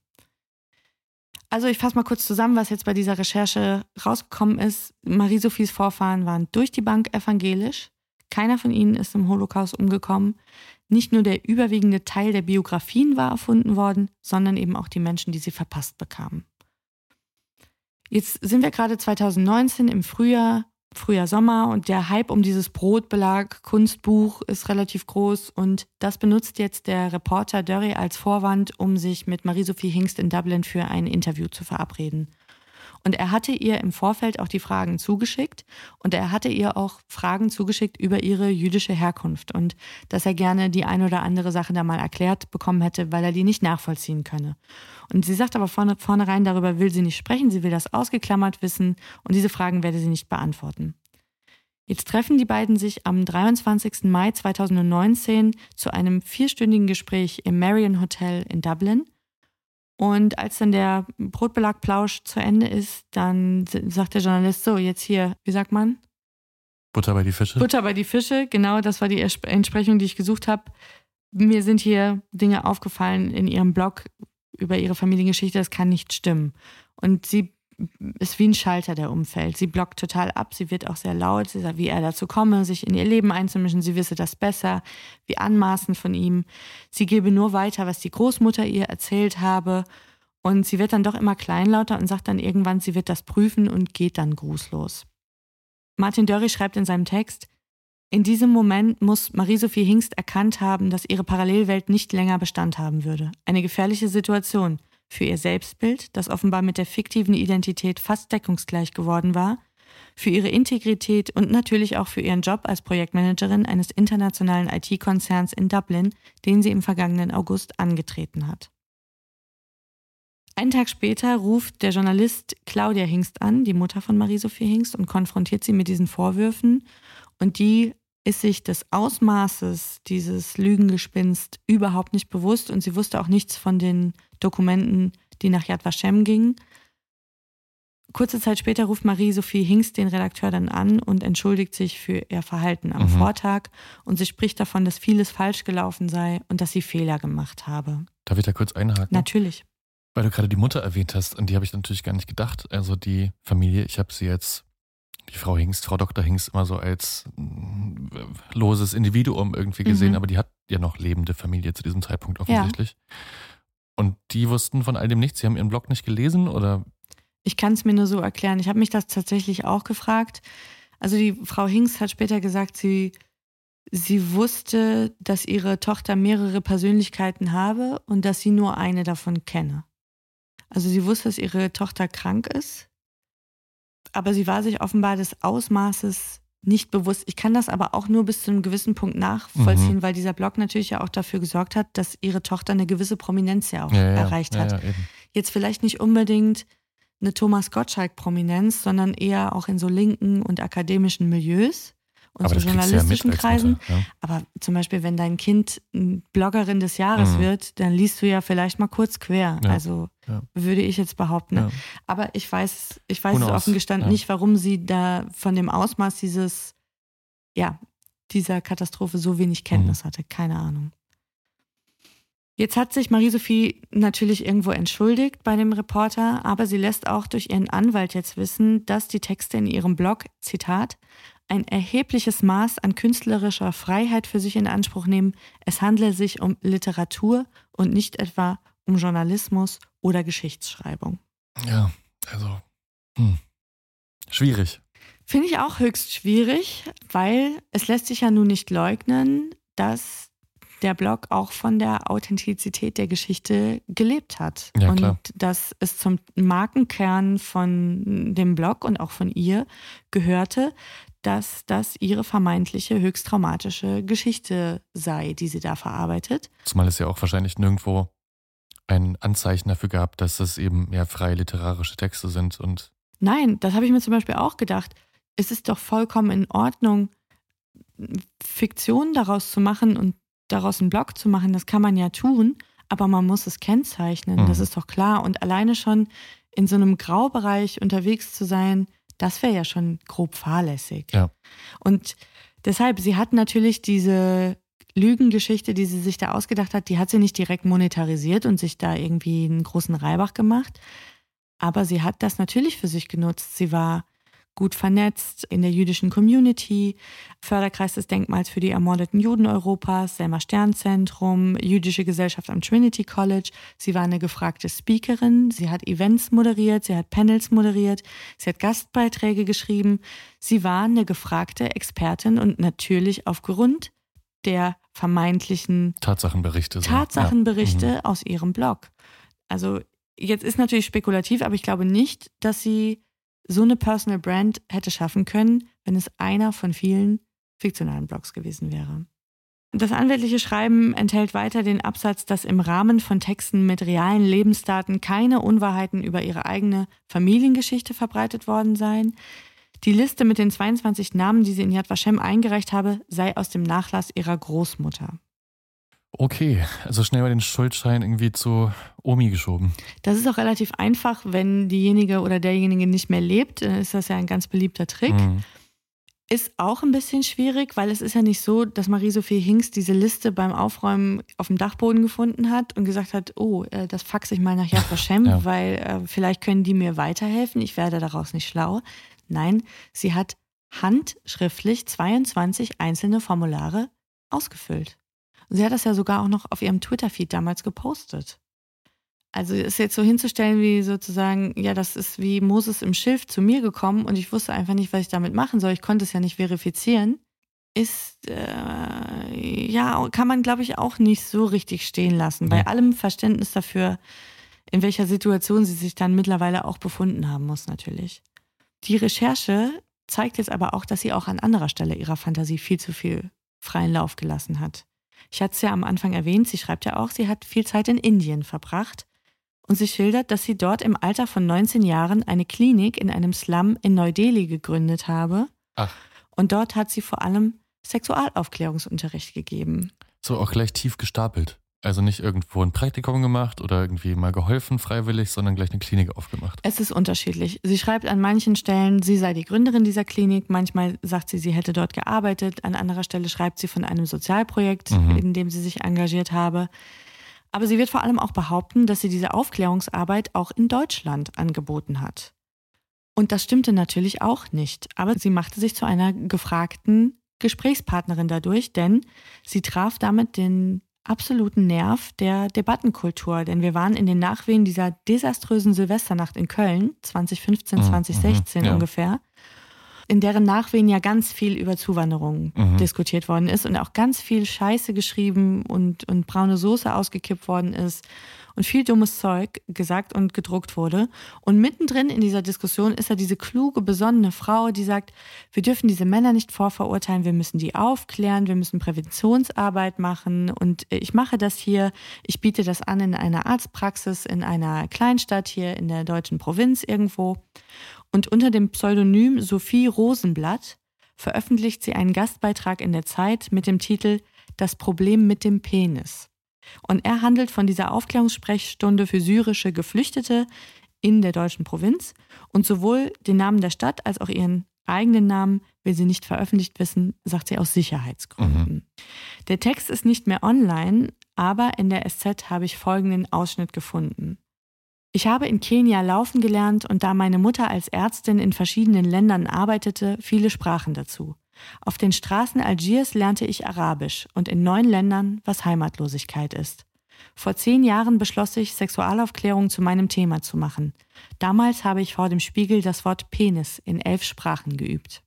[SPEAKER 7] Also ich fasse mal kurz zusammen, was jetzt bei dieser Recherche rausgekommen ist. Marie-Sophies Vorfahren waren durch die Bank evangelisch. Keiner von ihnen ist im Holocaust umgekommen. Nicht nur der überwiegende Teil der Biografien war erfunden worden, sondern eben auch die Menschen, die sie verpasst bekamen. Jetzt sind wir gerade 2019 im Frühjahr, Frühjahr, Sommer und der Hype um dieses Brotbelag Kunstbuch ist relativ groß und das benutzt jetzt der Reporter Dörri als Vorwand, um sich mit Marie-Sophie Hingst in Dublin für ein Interview zu verabreden. Und er hatte ihr im Vorfeld auch die Fragen zugeschickt und er hatte ihr auch Fragen zugeschickt über ihre jüdische Herkunft und dass er gerne die ein oder andere Sache da mal erklärt bekommen hätte, weil er die nicht nachvollziehen könne. Und sie sagt aber vorne, vornherein, darüber will sie nicht sprechen, sie will das ausgeklammert wissen und diese Fragen werde sie nicht beantworten. Jetzt treffen die beiden sich am 23. Mai 2019 zu einem vierstündigen Gespräch im Marion Hotel in Dublin. Und als dann der Brotbelagplausch zu Ende ist, dann sagt der Journalist so, jetzt hier, wie sagt man?
[SPEAKER 6] Butter bei die Fische.
[SPEAKER 7] Butter bei die Fische, genau, das war die Entsprechung, die ich gesucht habe. Mir sind hier Dinge aufgefallen in ihrem Blog über ihre Familiengeschichte, das kann nicht stimmen. Und sie ist wie ein Schalter, der umfällt. Sie blockt total ab, sie wird auch sehr laut, sie sagt, wie er dazu komme, sich in ihr Leben einzumischen, sie wisse das besser, wie anmaßend von ihm. Sie gebe nur weiter, was die Großmutter ihr erzählt habe. Und sie wird dann doch immer kleinlauter und sagt dann irgendwann, sie wird das prüfen und geht dann grußlos. Martin Dörri schreibt in seinem Text, in diesem Moment muss Marie-Sophie Hingst erkannt haben, dass ihre Parallelwelt nicht länger Bestand haben würde. Eine gefährliche Situation für ihr Selbstbild, das offenbar mit der fiktiven Identität fast deckungsgleich geworden war, für ihre Integrität und natürlich auch für ihren Job als Projektmanagerin eines internationalen IT-Konzerns in Dublin, den sie im vergangenen August angetreten hat. Einen Tag später ruft der Journalist Claudia Hingst an, die Mutter von Marie-Sophie Hingst, und konfrontiert sie mit diesen Vorwürfen. Und die ist sich des Ausmaßes dieses Lügengespinst überhaupt nicht bewusst und sie wusste auch nichts von den Dokumenten, die nach Yad Vashem gingen. Kurze Zeit später ruft Marie-Sophie Hingst den Redakteur dann an und entschuldigt sich für ihr Verhalten am
[SPEAKER 6] Mhm.
[SPEAKER 7] Vortag und sie spricht davon, dass vieles falsch gelaufen sei und dass sie Fehler gemacht habe.
[SPEAKER 6] Darf ich da kurz einhaken?
[SPEAKER 7] Natürlich.
[SPEAKER 6] Weil du gerade die Mutter erwähnt hast, an die habe ich natürlich gar nicht gedacht. Also die Familie, ich habe sie jetzt, die Frau Hingst, Frau Dr. Hingst, immer so als mm, loses Individuum irgendwie gesehen,
[SPEAKER 7] Mhm.
[SPEAKER 6] aber die hat ja noch lebende Familie zu diesem Zeitpunkt offensichtlich. Und die wussten von all dem nichts. Sie haben ihren Blog nicht gelesen oder
[SPEAKER 7] Ich kann es mir nur so erklären. Ich habe mich das tatsächlich auch gefragt. Also die Frau Hingst hat später gesagt, sie, sie wusste, dass ihre Tochter mehrere Persönlichkeiten habe und dass sie nur eine davon kenne. Also sie wusste, dass ihre Tochter krank ist, aber sie war sich offenbar des Ausmaßes nicht bewusst. Ich kann das aber auch nur bis zu einem gewissen Punkt nachvollziehen,
[SPEAKER 6] Mhm.
[SPEAKER 7] weil dieser Blog natürlich ja auch dafür gesorgt hat, dass ihre Tochter eine gewisse Prominenz ja auch
[SPEAKER 6] Ja, ja,
[SPEAKER 7] erreicht
[SPEAKER 6] ja,
[SPEAKER 7] hat. Jetzt vielleicht nicht unbedingt eine Thomas Gottschalk-Prominenz, sondern eher auch in so linken und akademischen Milieus und
[SPEAKER 6] Aber
[SPEAKER 7] so
[SPEAKER 6] ja
[SPEAKER 7] journalistischen
[SPEAKER 6] als
[SPEAKER 7] Kreisen.
[SPEAKER 6] Mutter, ja.
[SPEAKER 7] Aber zum Beispiel, wenn dein Kind Bloggerin des Jahres
[SPEAKER 6] Mhm.
[SPEAKER 7] wird, dann liest du ja vielleicht mal kurz quer.
[SPEAKER 6] Ja,
[SPEAKER 7] Also
[SPEAKER 6] ja.
[SPEAKER 7] würde ich jetzt behaupten.
[SPEAKER 6] Ja.
[SPEAKER 7] Aber ich weiß, ich weiß es offen gestanden
[SPEAKER 6] Ja.
[SPEAKER 7] nicht, warum sie da von dem Ausmaß dieses, ja, dieser Katastrophe so wenig Kenntnis hatte. Keine Ahnung. Jetzt hat sich Marie-Sophie natürlich irgendwo entschuldigt bei dem Reporter, aber sie lässt auch durch ihren Anwalt jetzt wissen, dass die Texte in ihrem Blog, Zitat, ein erhebliches Maß an künstlerischer Freiheit für sich in Anspruch nehmen. Es handle sich um Literatur und nicht etwa um Journalismus oder Geschichtsschreibung.
[SPEAKER 6] Ja, also hm. schwierig.
[SPEAKER 7] Finde ich auch höchst schwierig, weil es lässt sich ja nun nicht leugnen, dass der Blog auch von der Authentizität der Geschichte gelebt hat.
[SPEAKER 6] Ja,
[SPEAKER 7] und dass es zum Markenkern von dem Blog und auch von ihr gehörte, dass das ihre vermeintliche höchst traumatische Geschichte sei, die sie da verarbeitet.
[SPEAKER 6] Zumal es ja auch wahrscheinlich nirgendwo ein Anzeichen dafür gab, dass es eben mehr freie literarische Texte sind und
[SPEAKER 7] Nein, das habe ich mir zum Beispiel auch gedacht. Es ist doch vollkommen in Ordnung, Fiktion daraus zu machen und daraus einen Blog zu machen. Das kann man ja tun, aber man muss es kennzeichnen.
[SPEAKER 6] Mhm.
[SPEAKER 7] Das ist doch klar. Und alleine schon in so einem Graubereich unterwegs zu sein, das wäre ja schon grob fahrlässig.
[SPEAKER 6] Ja.
[SPEAKER 7] Und deshalb, sie hat natürlich diese Lügengeschichte, die sie sich da ausgedacht hat, die hat sie nicht direkt monetarisiert und sich da irgendwie einen großen Reibach gemacht. Aber sie hat das natürlich für sich genutzt. Sie war gut vernetzt in der jüdischen Community, Förderkreis des Denkmals für die ermordeten Juden Europas, Selma Sternzentrum, Jüdische Gesellschaft am Trinity College. Sie war eine gefragte Speakerin, sie hat Events moderiert, sie hat Panels moderiert, sie hat Gastbeiträge geschrieben. Sie war eine gefragte Expertin und natürlich aufgrund der vermeintlichen
[SPEAKER 6] Tatsachenberichte. So.
[SPEAKER 7] Tatsachenberichte
[SPEAKER 6] Ja. Mhm.
[SPEAKER 7] aus ihrem Blog. Also jetzt ist natürlich spekulativ, aber ich glaube nicht, dass sie so eine Personal Brand hätte schaffen können, wenn es einer von vielen fiktionalen Blogs gewesen wäre. Das anwältliche Schreiben enthält weiter den Absatz, dass im Rahmen von Texten mit realen Lebensdaten keine Unwahrheiten über ihre eigene Familiengeschichte verbreitet worden seien. Die Liste mit den 22 Namen, die sie in Yad Vashem eingereicht habe, sei aus dem Nachlass ihrer Großmutter.
[SPEAKER 6] Okay, also schnell mal den Schuldschein irgendwie zu Omi geschoben.
[SPEAKER 7] Das ist auch relativ einfach, wenn diejenige oder derjenige nicht mehr lebt, dann ist das ja ein ganz beliebter Trick.
[SPEAKER 6] Mhm.
[SPEAKER 7] Ist auch ein bisschen schwierig, weil es ist ja nicht so, dass Marie-Sophie Hinks diese Liste beim Aufräumen auf dem Dachboden gefunden hat und gesagt hat, oh, äh, das faxe ich mal nach Yad Vashem,
[SPEAKER 6] Ja.
[SPEAKER 7] weil äh, vielleicht können die mir weiterhelfen, ich werde daraus nicht schlau. Nein, sie hat handschriftlich 22 einzelne Formulare ausgefüllt. Und sie hat das ja sogar auch noch auf ihrem Twitter-Feed damals gepostet. Also ist jetzt so hinzustellen, wie sozusagen, ja, das ist wie Moses im Schilf zu mir gekommen und ich wusste einfach nicht, was ich damit machen soll. Ich konnte es ja nicht verifizieren. Ist, äh, ja, kann man, glaube ich, auch nicht so richtig stehen lassen. Bei allem Verständnis dafür, in welcher Situation sie sich dann mittlerweile auch befunden haben muss, natürlich. Die Recherche zeigt jetzt aber auch, dass sie auch an anderer Stelle ihrer Fantasie viel zu viel freien Lauf gelassen hat. Ich hatte es ja am Anfang erwähnt, sie schreibt ja auch, sie hat viel Zeit in Indien verbracht und sie schildert, dass sie dort im Alter von 19 Jahren eine Klinik in einem Slum in Neu-Delhi gegründet habe.
[SPEAKER 6] Ach.
[SPEAKER 7] Und dort hat sie vor allem Sexualaufklärungsunterricht gegeben.
[SPEAKER 6] So auch gleich tief gestapelt. Also nicht irgendwo ein Praktikum gemacht oder irgendwie mal geholfen freiwillig, sondern gleich eine Klinik aufgemacht.
[SPEAKER 7] Es ist unterschiedlich. Sie schreibt an manchen Stellen, sie sei die Gründerin dieser Klinik. Manchmal sagt sie, sie hätte dort gearbeitet. An anderer Stelle schreibt sie von einem Sozialprojekt,
[SPEAKER 6] Mhm.
[SPEAKER 7] in dem sie sich engagiert habe. Aber sie wird vor allem auch behaupten, dass sie diese Aufklärungsarbeit auch in Deutschland angeboten hat. Und das stimmte natürlich auch nicht. Aber sie machte sich zu einer gefragten Gesprächspartnerin dadurch, denn sie traf damit den absoluten Nerv der Debattenkultur. Denn wir waren in den Nachwehen dieser desaströsen Silvesternacht in Köln, 2015,
[SPEAKER 6] Mhm,
[SPEAKER 7] 2016
[SPEAKER 6] mhm, ja.
[SPEAKER 7] ungefähr. In deren Nachwehen ja ganz viel über Zuwanderung
[SPEAKER 6] Mhm.
[SPEAKER 7] diskutiert worden ist und auch ganz viel Scheiße geschrieben und, und braune Soße ausgekippt worden ist und viel dummes Zeug gesagt und gedruckt wurde. Und mittendrin in dieser Diskussion ist da diese kluge, besonnene Frau, die sagt, wir dürfen diese Männer nicht vorverurteilen, wir müssen die aufklären, wir müssen Präventionsarbeit machen und ich mache das hier, ich biete das an in einer Arztpraxis in einer Kleinstadt hier in der deutschen Provinz irgendwo. Und unter dem Pseudonym Sophie Rosenblatt veröffentlicht sie einen Gastbeitrag in der Zeit mit dem Titel Das Problem mit dem Penis. Und er handelt von dieser Aufklärungssprechstunde für syrische Geflüchtete in der deutschen Provinz. Und sowohl den Namen der Stadt als auch ihren eigenen Namen will sie nicht veröffentlicht wissen, sagt sie aus Sicherheitsgründen. Der Text ist nicht mehr online, aber in der SZ habe ich folgenden Ausschnitt gefunden. Ich habe in Kenia laufen gelernt und da meine Mutter als Ärztin in verschiedenen Ländern arbeitete, viele Sprachen dazu. Auf den Straßen Algiers lernte ich Arabisch und in neun Ländern, was Heimatlosigkeit ist. Vor zehn Jahren beschloss ich, Sexualaufklärung zu meinem Thema zu machen. Damals habe ich vor dem Spiegel das Wort Penis in elf Sprachen geübt.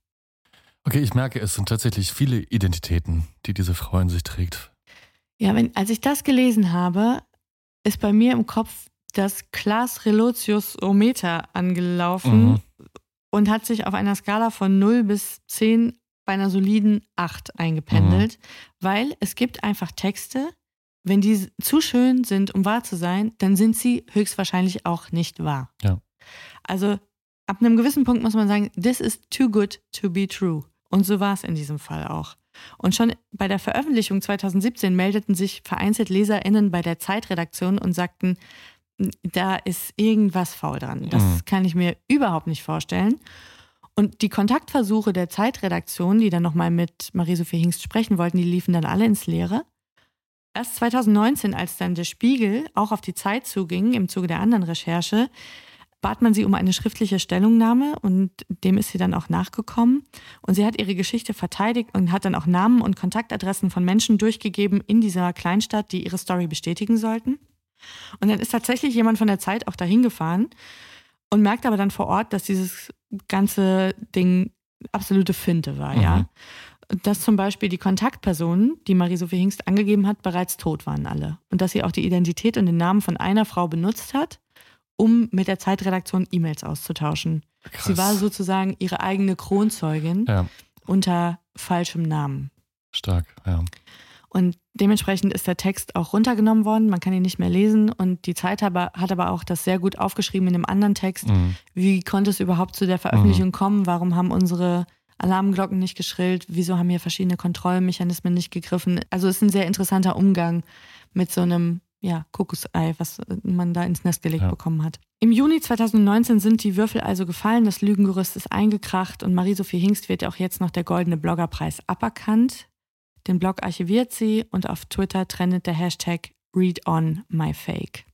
[SPEAKER 6] Okay, ich merke, es sind tatsächlich viele Identitäten, die diese Frau in sich trägt.
[SPEAKER 7] Ja, wenn, als ich das gelesen habe, ist bei mir im Kopf das Class Relotius Ometer angelaufen
[SPEAKER 6] Mhm.
[SPEAKER 7] und hat sich auf einer Skala von 0 bis 10 bei einer soliden 8 eingependelt, weil es gibt einfach Texte, wenn die zu schön sind, um wahr zu sein, dann sind sie höchstwahrscheinlich auch nicht wahr.
[SPEAKER 6] Ja.
[SPEAKER 7] Also ab einem gewissen Punkt muss man sagen, this is too good to be true. Und so war es in diesem Fall auch. Und schon bei der Veröffentlichung 2017 meldeten sich vereinzelt LeserInnen bei der Zeitredaktion und sagten, da ist irgendwas faul dran. Das
[SPEAKER 6] Mhm.
[SPEAKER 7] kann ich mir überhaupt nicht vorstellen. Und die Kontaktversuche der Zeitredaktion, die dann nochmal mit Marie-Sophie Hingst sprechen wollten, die liefen dann alle ins Leere. Erst 2019, als dann der Spiegel auch auf die Zeit zuging, im Zuge der anderen Recherche, bat man sie um eine schriftliche Stellungnahme und dem ist sie dann auch nachgekommen. Und sie hat ihre Geschichte verteidigt und hat dann auch Namen und Kontaktadressen von Menschen durchgegeben in dieser Kleinstadt, die ihre Story bestätigen sollten. Und dann ist tatsächlich jemand von der Zeit auch dahin gefahren und merkt aber dann vor Ort, dass dieses ganze Ding absolute Finte war,
[SPEAKER 6] Mhm.
[SPEAKER 7] ja. Dass zum Beispiel die Kontaktpersonen, die Marie-Sophie Hingst angegeben hat, bereits tot waren alle. Und dass sie auch die Identität und den Namen von einer Frau benutzt hat, um mit der Zeitredaktion E-Mails auszutauschen.
[SPEAKER 6] Krass.
[SPEAKER 7] Sie war sozusagen ihre eigene Kronzeugin
[SPEAKER 6] Ja,
[SPEAKER 7] unter falschem Namen.
[SPEAKER 6] stark, ja.
[SPEAKER 7] Und dementsprechend ist der Text auch runtergenommen worden. Man kann ihn nicht mehr lesen. Und die Zeit aber, hat aber auch das sehr gut aufgeschrieben in einem anderen Text.
[SPEAKER 6] Mhm.
[SPEAKER 7] Wie konnte es überhaupt zu der Veröffentlichung kommen? Warum haben unsere Alarmglocken nicht geschrillt? Wieso haben hier verschiedene Kontrollmechanismen nicht gegriffen? Also es ist ein sehr interessanter Umgang mit so einem ja, Kokosei, was man da ins Nest gelegt
[SPEAKER 6] Ja.
[SPEAKER 7] bekommen hat. Im Juni 2019 sind die Würfel also gefallen, das Lügengerüst ist eingekracht und Marie-Sophie Hingst wird auch jetzt noch der Goldene Bloggerpreis aberkannt. Den Blog archiviert sie und auf Twitter trendet der Hashtag ReadOnMyFake.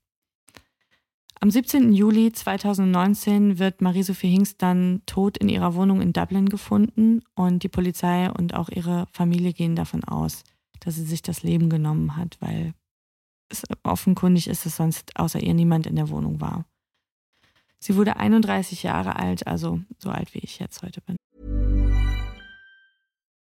[SPEAKER 7] Am 17. Juli 2019 wird Marie-Sophie Hingst dann tot in ihrer Wohnung in Dublin gefunden und die Polizei und auch ihre Familie gehen davon aus, dass sie sich das Leben genommen hat, weil es offenkundig ist, dass sonst außer ihr niemand in der Wohnung war. Sie wurde 31 Jahre alt, also so alt wie ich jetzt heute bin.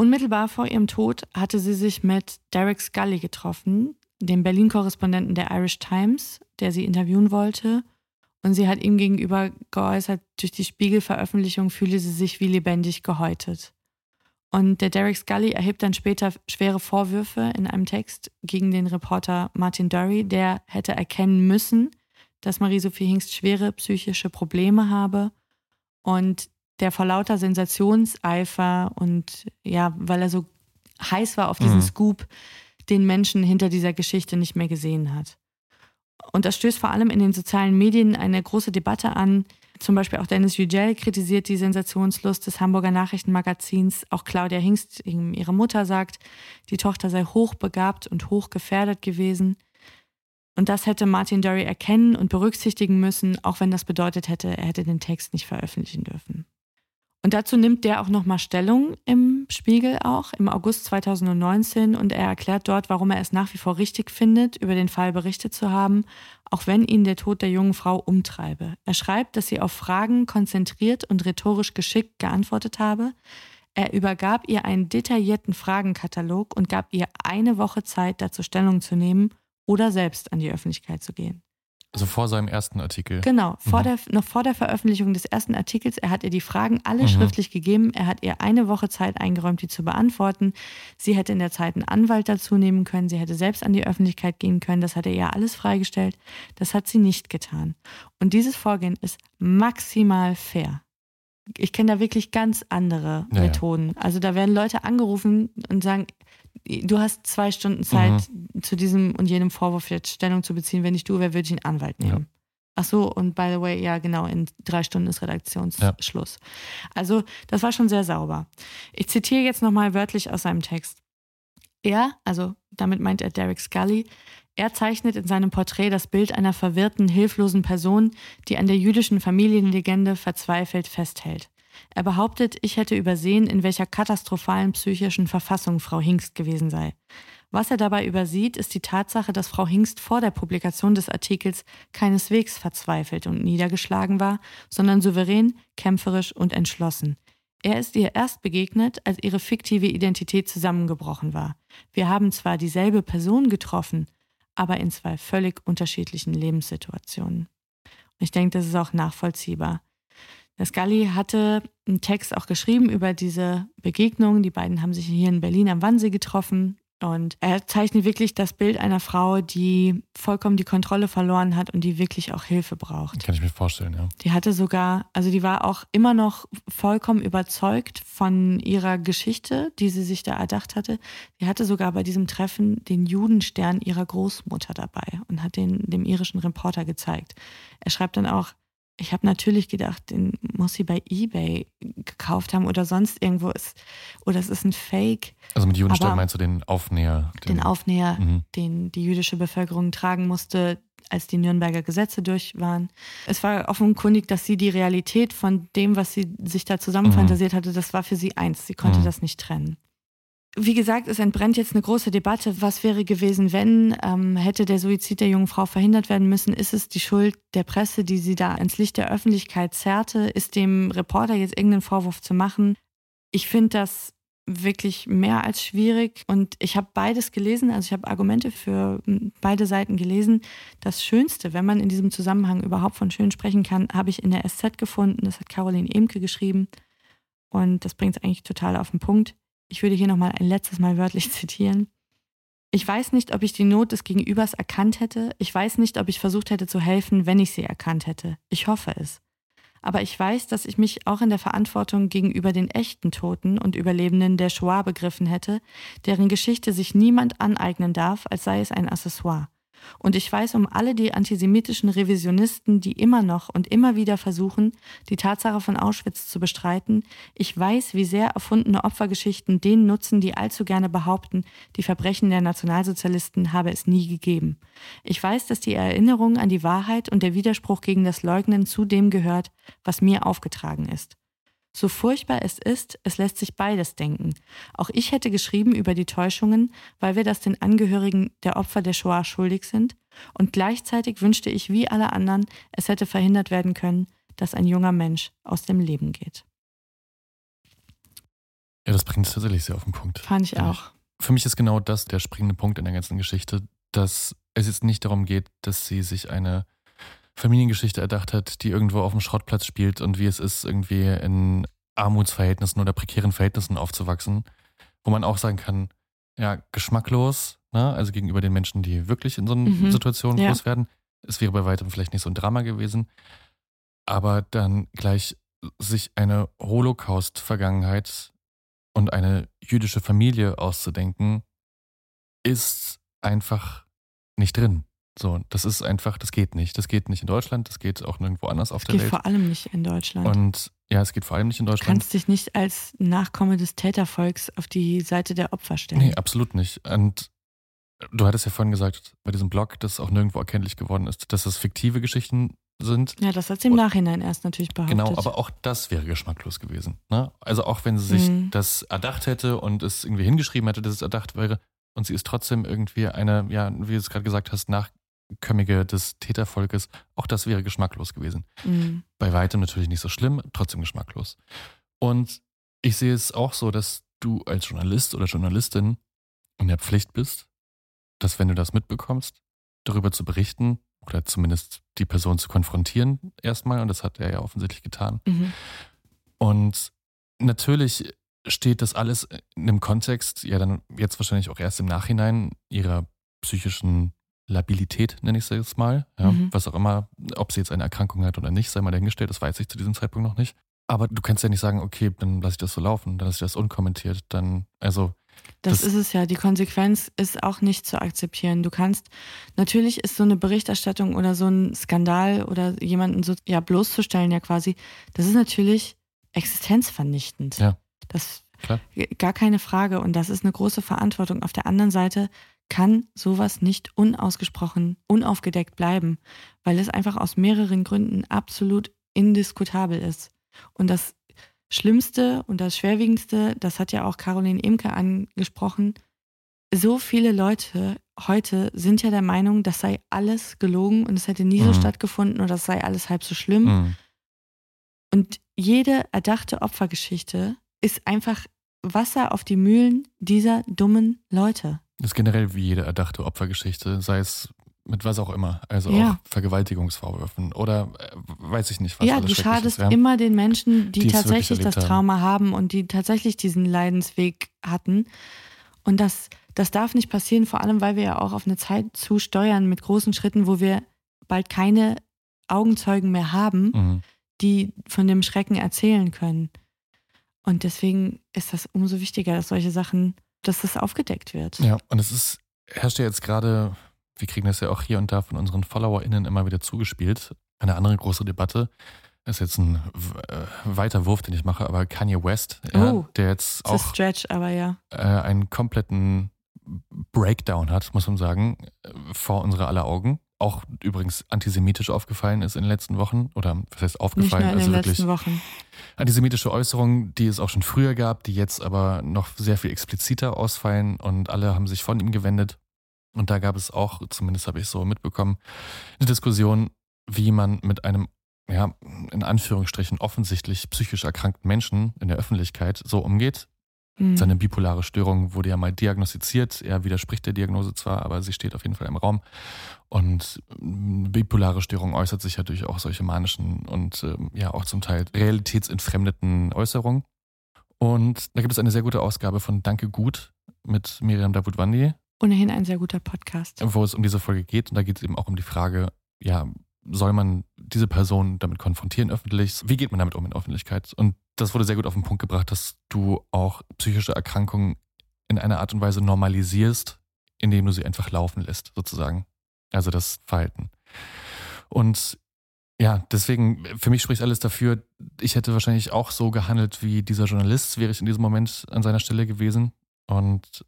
[SPEAKER 7] Unmittelbar vor ihrem Tod hatte sie sich mit Derek Scully getroffen, dem Berlin-Korrespondenten der Irish Times, der sie interviewen wollte. Und sie hat ihm gegenüber geäußert, durch die Spiegelveröffentlichung fühle sie sich wie lebendig gehäutet. Und der Derek Scully erhebt dann später schwere Vorwürfe in einem Text gegen den Reporter Martin Dury, der hätte erkennen müssen, dass Marie-Sophie Hingst schwere psychische Probleme habe und der vor lauter Sensationseifer und ja, weil er so heiß war auf diesen
[SPEAKER 6] Mhm.
[SPEAKER 7] Scoop, den Menschen hinter dieser Geschichte nicht mehr gesehen hat. Und das stößt vor allem in den sozialen Medien eine große Debatte an. Zum Beispiel auch Dennis Yücel kritisiert die Sensationslust des Hamburger Nachrichtenmagazins. Auch Claudia Hingst, ihre Mutter, sagt, die Tochter sei hochbegabt und hochgefährdet gewesen. Und das hätte Martin Dury erkennen und berücksichtigen müssen, auch wenn das bedeutet hätte, er hätte den Text nicht veröffentlichen dürfen. Und dazu nimmt der auch nochmal Stellung im Spiegel auch im August 2019 und er erklärt dort, warum er es nach wie vor richtig findet, über den Fall berichtet zu haben, auch wenn ihn der Tod der jungen Frau umtreibe. Er schreibt, dass sie auf Fragen konzentriert und rhetorisch geschickt geantwortet habe. Er übergab ihr einen detaillierten Fragenkatalog und gab ihr eine Woche Zeit, dazu Stellung zu nehmen oder selbst an die Öffentlichkeit zu gehen.
[SPEAKER 6] Also vor seinem ersten Artikel.
[SPEAKER 7] Genau, vor mhm. der, noch vor der Veröffentlichung des ersten Artikels. Er hat ihr die Fragen alle mhm. schriftlich gegeben. Er hat ihr eine Woche Zeit eingeräumt, die zu beantworten. Sie hätte in der Zeit einen Anwalt dazu nehmen können. Sie hätte selbst an die Öffentlichkeit gehen können. Das hat er ihr alles freigestellt. Das hat sie nicht getan. Und dieses Vorgehen ist maximal fair. Ich kenne da wirklich ganz andere ja, Methoden. Ja. Also da werden Leute angerufen und sagen, du hast zwei Stunden Zeit, mhm. zu diesem und jenem Vorwurf jetzt Stellung zu beziehen. Wenn nicht du, wer würde ich einen Anwalt nehmen? Ja. Ach so, und by the way, ja, genau, in drei Stunden ist Redaktionsschluss. Ja. Also, das war schon sehr sauber. Ich zitiere jetzt nochmal wörtlich aus seinem Text. Er, also damit meint er Derek Scully, er zeichnet in seinem Porträt das Bild einer verwirrten, hilflosen Person, die an der jüdischen Familienlegende verzweifelt festhält. Er behauptet, ich hätte übersehen, in welcher katastrophalen psychischen Verfassung Frau Hingst gewesen sei. Was er dabei übersieht, ist die Tatsache, dass Frau Hingst vor der Publikation des Artikels keineswegs verzweifelt und niedergeschlagen war, sondern souverän, kämpferisch und entschlossen. Er ist ihr erst begegnet, als ihre fiktive Identität zusammengebrochen war. Wir haben zwar dieselbe Person getroffen, aber in zwei völlig unterschiedlichen Lebenssituationen. Ich denke, das ist auch nachvollziehbar. Scully hatte einen Text auch geschrieben über diese Begegnung. Die beiden haben sich hier in Berlin am Wannsee getroffen. Und er zeichnet wirklich das Bild einer Frau, die vollkommen die Kontrolle verloren hat und die wirklich auch Hilfe braucht.
[SPEAKER 6] Kann ich mir vorstellen, ja.
[SPEAKER 7] Die hatte sogar, also die war auch immer noch vollkommen überzeugt von ihrer Geschichte, die sie sich da erdacht hatte. Sie hatte sogar bei diesem Treffen den Judenstern ihrer Großmutter dabei und hat den dem irischen Reporter gezeigt. Er schreibt dann auch, ich habe natürlich gedacht, den muss sie bei eBay gekauft haben oder sonst irgendwo ist. Oder es ist ein Fake.
[SPEAKER 6] Also mit Judenstern meinst du den Aufnäher?
[SPEAKER 7] Den, den Aufnäher, mhm. den die jüdische Bevölkerung tragen musste, als die Nürnberger Gesetze durch waren. Es war offenkundig, dass sie die Realität von dem, was sie sich da zusammenfantasiert mhm. hatte, das war für sie eins. Sie konnte mhm. das nicht trennen. Wie gesagt, es entbrennt jetzt eine große Debatte. Was wäre gewesen, wenn ähm, hätte der Suizid der jungen Frau verhindert werden müssen? Ist es die Schuld der Presse, die sie da ins Licht der Öffentlichkeit zerrte? Ist dem Reporter jetzt irgendeinen Vorwurf zu machen? Ich finde das wirklich mehr als schwierig und ich habe beides gelesen, also ich habe Argumente für hm, beide Seiten gelesen. Das Schönste, wenn man in diesem Zusammenhang überhaupt von schön sprechen kann, habe ich in der SZ gefunden. Das hat Caroline Emke geschrieben und das bringt es eigentlich total auf den Punkt. Ich würde hier nochmal ein letztes Mal wörtlich zitieren. Ich weiß nicht, ob ich die Not des Gegenübers erkannt hätte. Ich weiß nicht, ob ich versucht hätte zu helfen, wenn ich sie erkannt hätte. Ich hoffe es. Aber ich weiß, dass ich mich auch in der Verantwortung gegenüber den echten Toten und Überlebenden der Shoah begriffen hätte, deren Geschichte sich niemand aneignen darf, als sei es ein Accessoire. Und ich weiß um alle die antisemitischen Revisionisten, die immer noch und immer wieder versuchen, die Tatsache von Auschwitz zu bestreiten. Ich weiß, wie sehr erfundene Opfergeschichten den nutzen, die allzu gerne behaupten, die Verbrechen der Nationalsozialisten habe es nie gegeben. Ich weiß, dass die Erinnerung an die Wahrheit und der Widerspruch gegen das Leugnen zu dem gehört, was mir aufgetragen ist. So furchtbar es ist, es lässt sich beides denken. Auch ich hätte geschrieben über die Täuschungen, weil wir das den Angehörigen der Opfer der Shoah schuldig sind, und gleichzeitig wünschte ich wie alle anderen, es hätte verhindert werden können, dass ein junger Mensch aus dem Leben geht.
[SPEAKER 6] Ja, das bringt es tatsächlich sehr auf den Punkt.
[SPEAKER 7] Fand ich auch.
[SPEAKER 6] Für mich ist genau das der springende Punkt in der ganzen Geschichte, dass es jetzt nicht darum geht, dass sie sich eine Familiengeschichte erdacht hat, die irgendwo auf dem Schrottplatz spielt und wie es ist, irgendwie in Armutsverhältnissen oder prekären Verhältnissen aufzuwachsen, wo man auch sagen kann, ja, geschmacklos, ne? also gegenüber den Menschen, die wirklich in so einer mhm. Situation ja. groß werden. Es wäre bei weitem vielleicht nicht so ein Drama gewesen, aber dann gleich sich eine Holocaust-Vergangenheit und eine jüdische Familie auszudenken, ist einfach nicht drin. So, das ist einfach, das geht nicht. Das geht nicht in Deutschland, das geht auch nirgendwo anders auf
[SPEAKER 7] Das
[SPEAKER 6] der
[SPEAKER 7] geht
[SPEAKER 6] Welt.
[SPEAKER 7] vor allem nicht in Deutschland.
[SPEAKER 6] Und ja, es geht vor allem nicht in
[SPEAKER 7] du
[SPEAKER 6] Deutschland.
[SPEAKER 7] kannst dich nicht als Nachkomme des Tätervolks auf die Seite der Opfer stellen.
[SPEAKER 6] Nee, absolut nicht. Und du hattest ja vorhin gesagt, bei diesem Blog, dass auch nirgendwo erkenntlich geworden ist, dass es fiktive Geschichten sind.
[SPEAKER 7] ja, das hat sie im Nachhinein erst natürlich behauptet.
[SPEAKER 6] Genau, aber auch das wäre geschmacklos gewesen. Ne? Also auch wenn sie sich
[SPEAKER 7] Mhm.
[SPEAKER 6] das erdacht hätte und es irgendwie hingeschrieben hätte, dass es erdacht wäre, und sie ist trotzdem irgendwie eine, ja, wie du es gerade gesagt hast, Nachkömmige des Tätervolkes, auch das wäre geschmacklos gewesen.
[SPEAKER 7] Mhm.
[SPEAKER 6] Bei weitem natürlich nicht so schlimm, trotzdem geschmacklos. Und ich sehe es auch so, dass du als Journalist oder Journalistin in der Pflicht bist, dass wenn du das mitbekommst, darüber zu berichten oder zumindest die Person zu konfrontieren erstmal. Und das hat er ja offensichtlich getan.
[SPEAKER 7] Mhm.
[SPEAKER 6] Und natürlich steht das alles in einem Kontext, ja dann jetzt wahrscheinlich auch erst im Nachhinein ihrer psychischen Labilität, nenne ich es jetzt mal. Ja,
[SPEAKER 7] Mhm.
[SPEAKER 6] Was auch immer, ob sie jetzt eine Erkrankung hat oder nicht, sei mal dahingestellt, das weiß ich zu diesem Zeitpunkt noch nicht. Aber du kannst ja nicht sagen, okay, dann lasse ich das so laufen, dann lasse ich das unkommentiert. Dann, also,
[SPEAKER 7] Das,
[SPEAKER 6] Das-
[SPEAKER 7] ist es ja. Die Konsequenz ist auch nicht zu akzeptieren. Du kannst, natürlich ist so eine Berichterstattung oder so ein Skandal oder jemanden so ja, bloßzustellen, ja quasi, das ist natürlich existenzvernichtend.
[SPEAKER 6] Ja.
[SPEAKER 7] Das
[SPEAKER 6] Klar.
[SPEAKER 7] gar keine Frage. Und das ist eine große Verantwortung. Auf der anderen Seite kann sowas nicht unausgesprochen, unaufgedeckt bleiben, weil es einfach aus mehreren Gründen absolut indiskutabel ist. Und das Schlimmste und das Schwerwiegendste, das hat ja auch Caroline Imke angesprochen, so viele Leute heute sind ja der Meinung, das sei alles gelogen und es hätte nie so
[SPEAKER 6] Mhm.
[SPEAKER 7] stattgefunden oder das sei alles halb so schlimm.
[SPEAKER 6] mh,
[SPEAKER 7] Und jede erdachte Opfergeschichte ist einfach Wasser auf die Mühlen dieser dummen Leute.
[SPEAKER 6] Das ist generell wie jede erdachte Opfergeschichte, sei es mit was auch immer, also
[SPEAKER 7] Ja.
[SPEAKER 6] auch Vergewaltigungsvorwürfen oder äh, weiß ich nicht, was
[SPEAKER 7] ja,
[SPEAKER 6] alles
[SPEAKER 7] du schadest
[SPEAKER 6] ja.
[SPEAKER 7] immer den Menschen, die,
[SPEAKER 6] Die
[SPEAKER 7] tatsächlich das
[SPEAKER 6] erlebt haben.
[SPEAKER 7] Trauma haben und die tatsächlich diesen Leidensweg hatten. Und das, das darf nicht passieren, vor allem weil wir ja auch auf eine Zeit zusteuern mit großen Schritten, wo wir bald keine Augenzeugen mehr haben,
[SPEAKER 6] Mhm.
[SPEAKER 7] die von dem Schrecken erzählen können. Und deswegen ist das umso wichtiger, dass solche Sachen, dass das aufgedeckt wird.
[SPEAKER 6] Ja, und es ist, herrscht ja jetzt gerade, wir kriegen das ja auch hier und da von unseren FollowerInnen immer wieder zugespielt. Eine andere große Debatte ist jetzt ein äh, weiter Wurf, den ich mache, aber Kanye West, ja,
[SPEAKER 7] Oh,
[SPEAKER 6] der jetzt
[SPEAKER 7] Das
[SPEAKER 6] auch
[SPEAKER 7] Stretch, ja.
[SPEAKER 6] äh, einen kompletten Breakdown hat, muss man sagen, äh, vor unserer aller Augen. Auch übrigens antisemitisch aufgefallen ist in den letzten Wochen. Oder was heißt
[SPEAKER 7] Nicht
[SPEAKER 6] aufgefallen?
[SPEAKER 7] nur in
[SPEAKER 6] also
[SPEAKER 7] den
[SPEAKER 6] wirklich
[SPEAKER 7] letzten Wochen.
[SPEAKER 6] antisemitische Äußerungen, die es auch schon früher gab, die jetzt aber noch sehr viel expliziter ausfallen und alle haben sich von ihm gewendet. Und da gab es auch, zumindest habe ich so mitbekommen, eine Diskussion, wie man mit einem, ja, in Anführungsstrichen offensichtlich psychisch erkrankten Menschen in der Öffentlichkeit so umgeht.
[SPEAKER 7] Mhm.
[SPEAKER 6] Seine bipolare Störung wurde ja mal diagnostiziert. Er widerspricht der Diagnose zwar, aber sie steht auf jeden Fall im Raum. Und ähm, bipolare Störung äußert sich ja durch auch solche manischen und ähm, ja auch zum Teil realitätsentfremdeten Äußerungen. Und da gibt es eine sehr gute Ausgabe von Danke Gut mit Miriam Davutwandi,
[SPEAKER 7] Ohnehin ein sehr guter Podcast.
[SPEAKER 6] wo es um diese Folge geht. Und da geht es eben auch um die Frage, ja, soll man diese Person damit konfrontieren öffentlich? Wie geht man damit um in Öffentlichkeit? Und das wurde sehr gut auf den Punkt gebracht, dass du auch psychische Erkrankungen in einer Art und Weise normalisierst, indem du sie einfach laufen lässt, sozusagen. Also das Verhalten. Und ja, deswegen, für mich spricht alles dafür, ich hätte wahrscheinlich auch so gehandelt wie dieser Journalist, wäre ich in diesem Moment an seiner Stelle gewesen. Und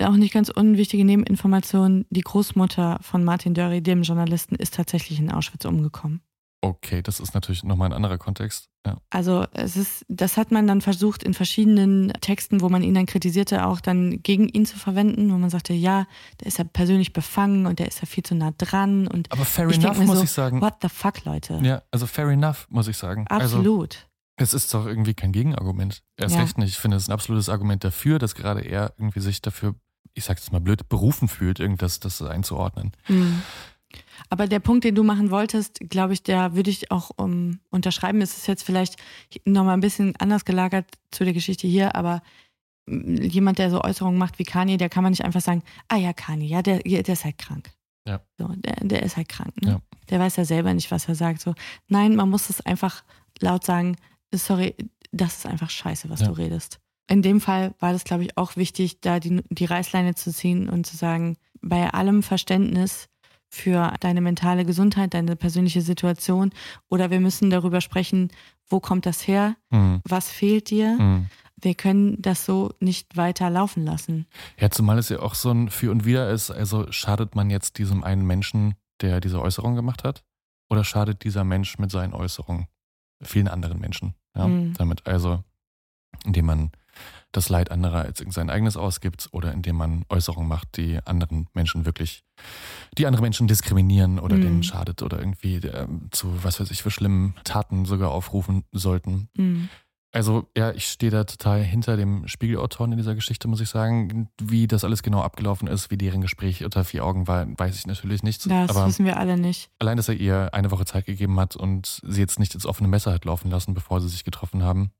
[SPEAKER 7] Auch nicht ganz unwichtige Nebeninformation, die Großmutter von Martin Dörri, dem Journalisten, ist tatsächlich in Auschwitz umgekommen.
[SPEAKER 6] okay, das ist natürlich nochmal ein anderer Kontext. Ja.
[SPEAKER 7] Also es ist, das hat man dann versucht in verschiedenen Texten, wo man ihn dann kritisierte, auch dann gegen ihn zu verwenden, wo man sagte, ja, der ist ja persönlich befangen und der ist ja viel zu nah dran und
[SPEAKER 6] Aber fair enough, muss
[SPEAKER 7] so,
[SPEAKER 6] ich sagen.
[SPEAKER 7] what the fuck, Leute.
[SPEAKER 6] Ja, also fair enough, muss ich sagen. Also,
[SPEAKER 7] Absolut.
[SPEAKER 6] Es ist doch irgendwie kein Gegenargument. Erst
[SPEAKER 7] Ja.
[SPEAKER 6] recht nicht. Ich finde, es ist ein absolutes Argument dafür, dass gerade er irgendwie sich dafür, ich sag's jetzt mal blöd, berufen fühlt, irgendwas das einzuordnen.
[SPEAKER 7] Mhm. Aber der Punkt, den du machen wolltest, glaube ich, der würde ich auch um, unterschreiben. Es ist jetzt vielleicht nochmal ein bisschen anders gelagert zu der Geschichte hier, aber mm, jemand, der so Äußerungen macht wie Kanye, der kann man nicht einfach sagen, ah ja, Kanye, ja, der, der ist halt krank.
[SPEAKER 6] Ja.
[SPEAKER 7] So, der, der ist halt krank. Ne?
[SPEAKER 6] Ja.
[SPEAKER 7] Der weiß ja selber nicht, was er sagt. So, nein, man muss es einfach laut sagen, sorry, das ist einfach scheiße, was
[SPEAKER 6] Ja.
[SPEAKER 7] du redest. In dem Fall war das, glaube ich, auch wichtig, da die, die Reißleine zu ziehen und zu sagen, bei allem Verständnis für deine mentale Gesundheit, deine persönliche Situation. Oder wir müssen darüber sprechen, wo kommt das her?
[SPEAKER 6] Mhm.
[SPEAKER 7] Was fehlt dir?
[SPEAKER 6] Mhm.
[SPEAKER 7] Wir können das so nicht weiter laufen lassen.
[SPEAKER 6] Ja, zumal es ja auch so ein Für und Wider ist. Also schadet man jetzt diesem einen Menschen, der diese Äußerung gemacht hat? Oder schadet dieser Mensch mit seinen Äußerungen vielen anderen Menschen? Ja,
[SPEAKER 7] Mhm.
[SPEAKER 6] damit also, indem man das Leid anderer als sein eigenes ausgibt oder indem man Äußerungen macht, die anderen Menschen wirklich, die andere Menschen diskriminieren oder
[SPEAKER 7] Mhm.
[SPEAKER 6] denen schadet oder irgendwie ähm, zu, was weiß ich, für schlimmen Taten sogar aufrufen sollten.
[SPEAKER 7] Mhm.
[SPEAKER 6] Also ja, ich stehe da total hinter dem Spiegelautoren in dieser Geschichte, muss ich sagen. Wie das alles genau abgelaufen ist, wie deren Gespräch unter vier Augen war, weiß ich natürlich nicht.
[SPEAKER 7] Das
[SPEAKER 6] Aber
[SPEAKER 7] wissen wir alle nicht.
[SPEAKER 6] allein, dass er ihr eine Woche Zeit gegeben hat und sie jetzt nicht ins offene Messer hat laufen lassen, bevor sie sich getroffen haben.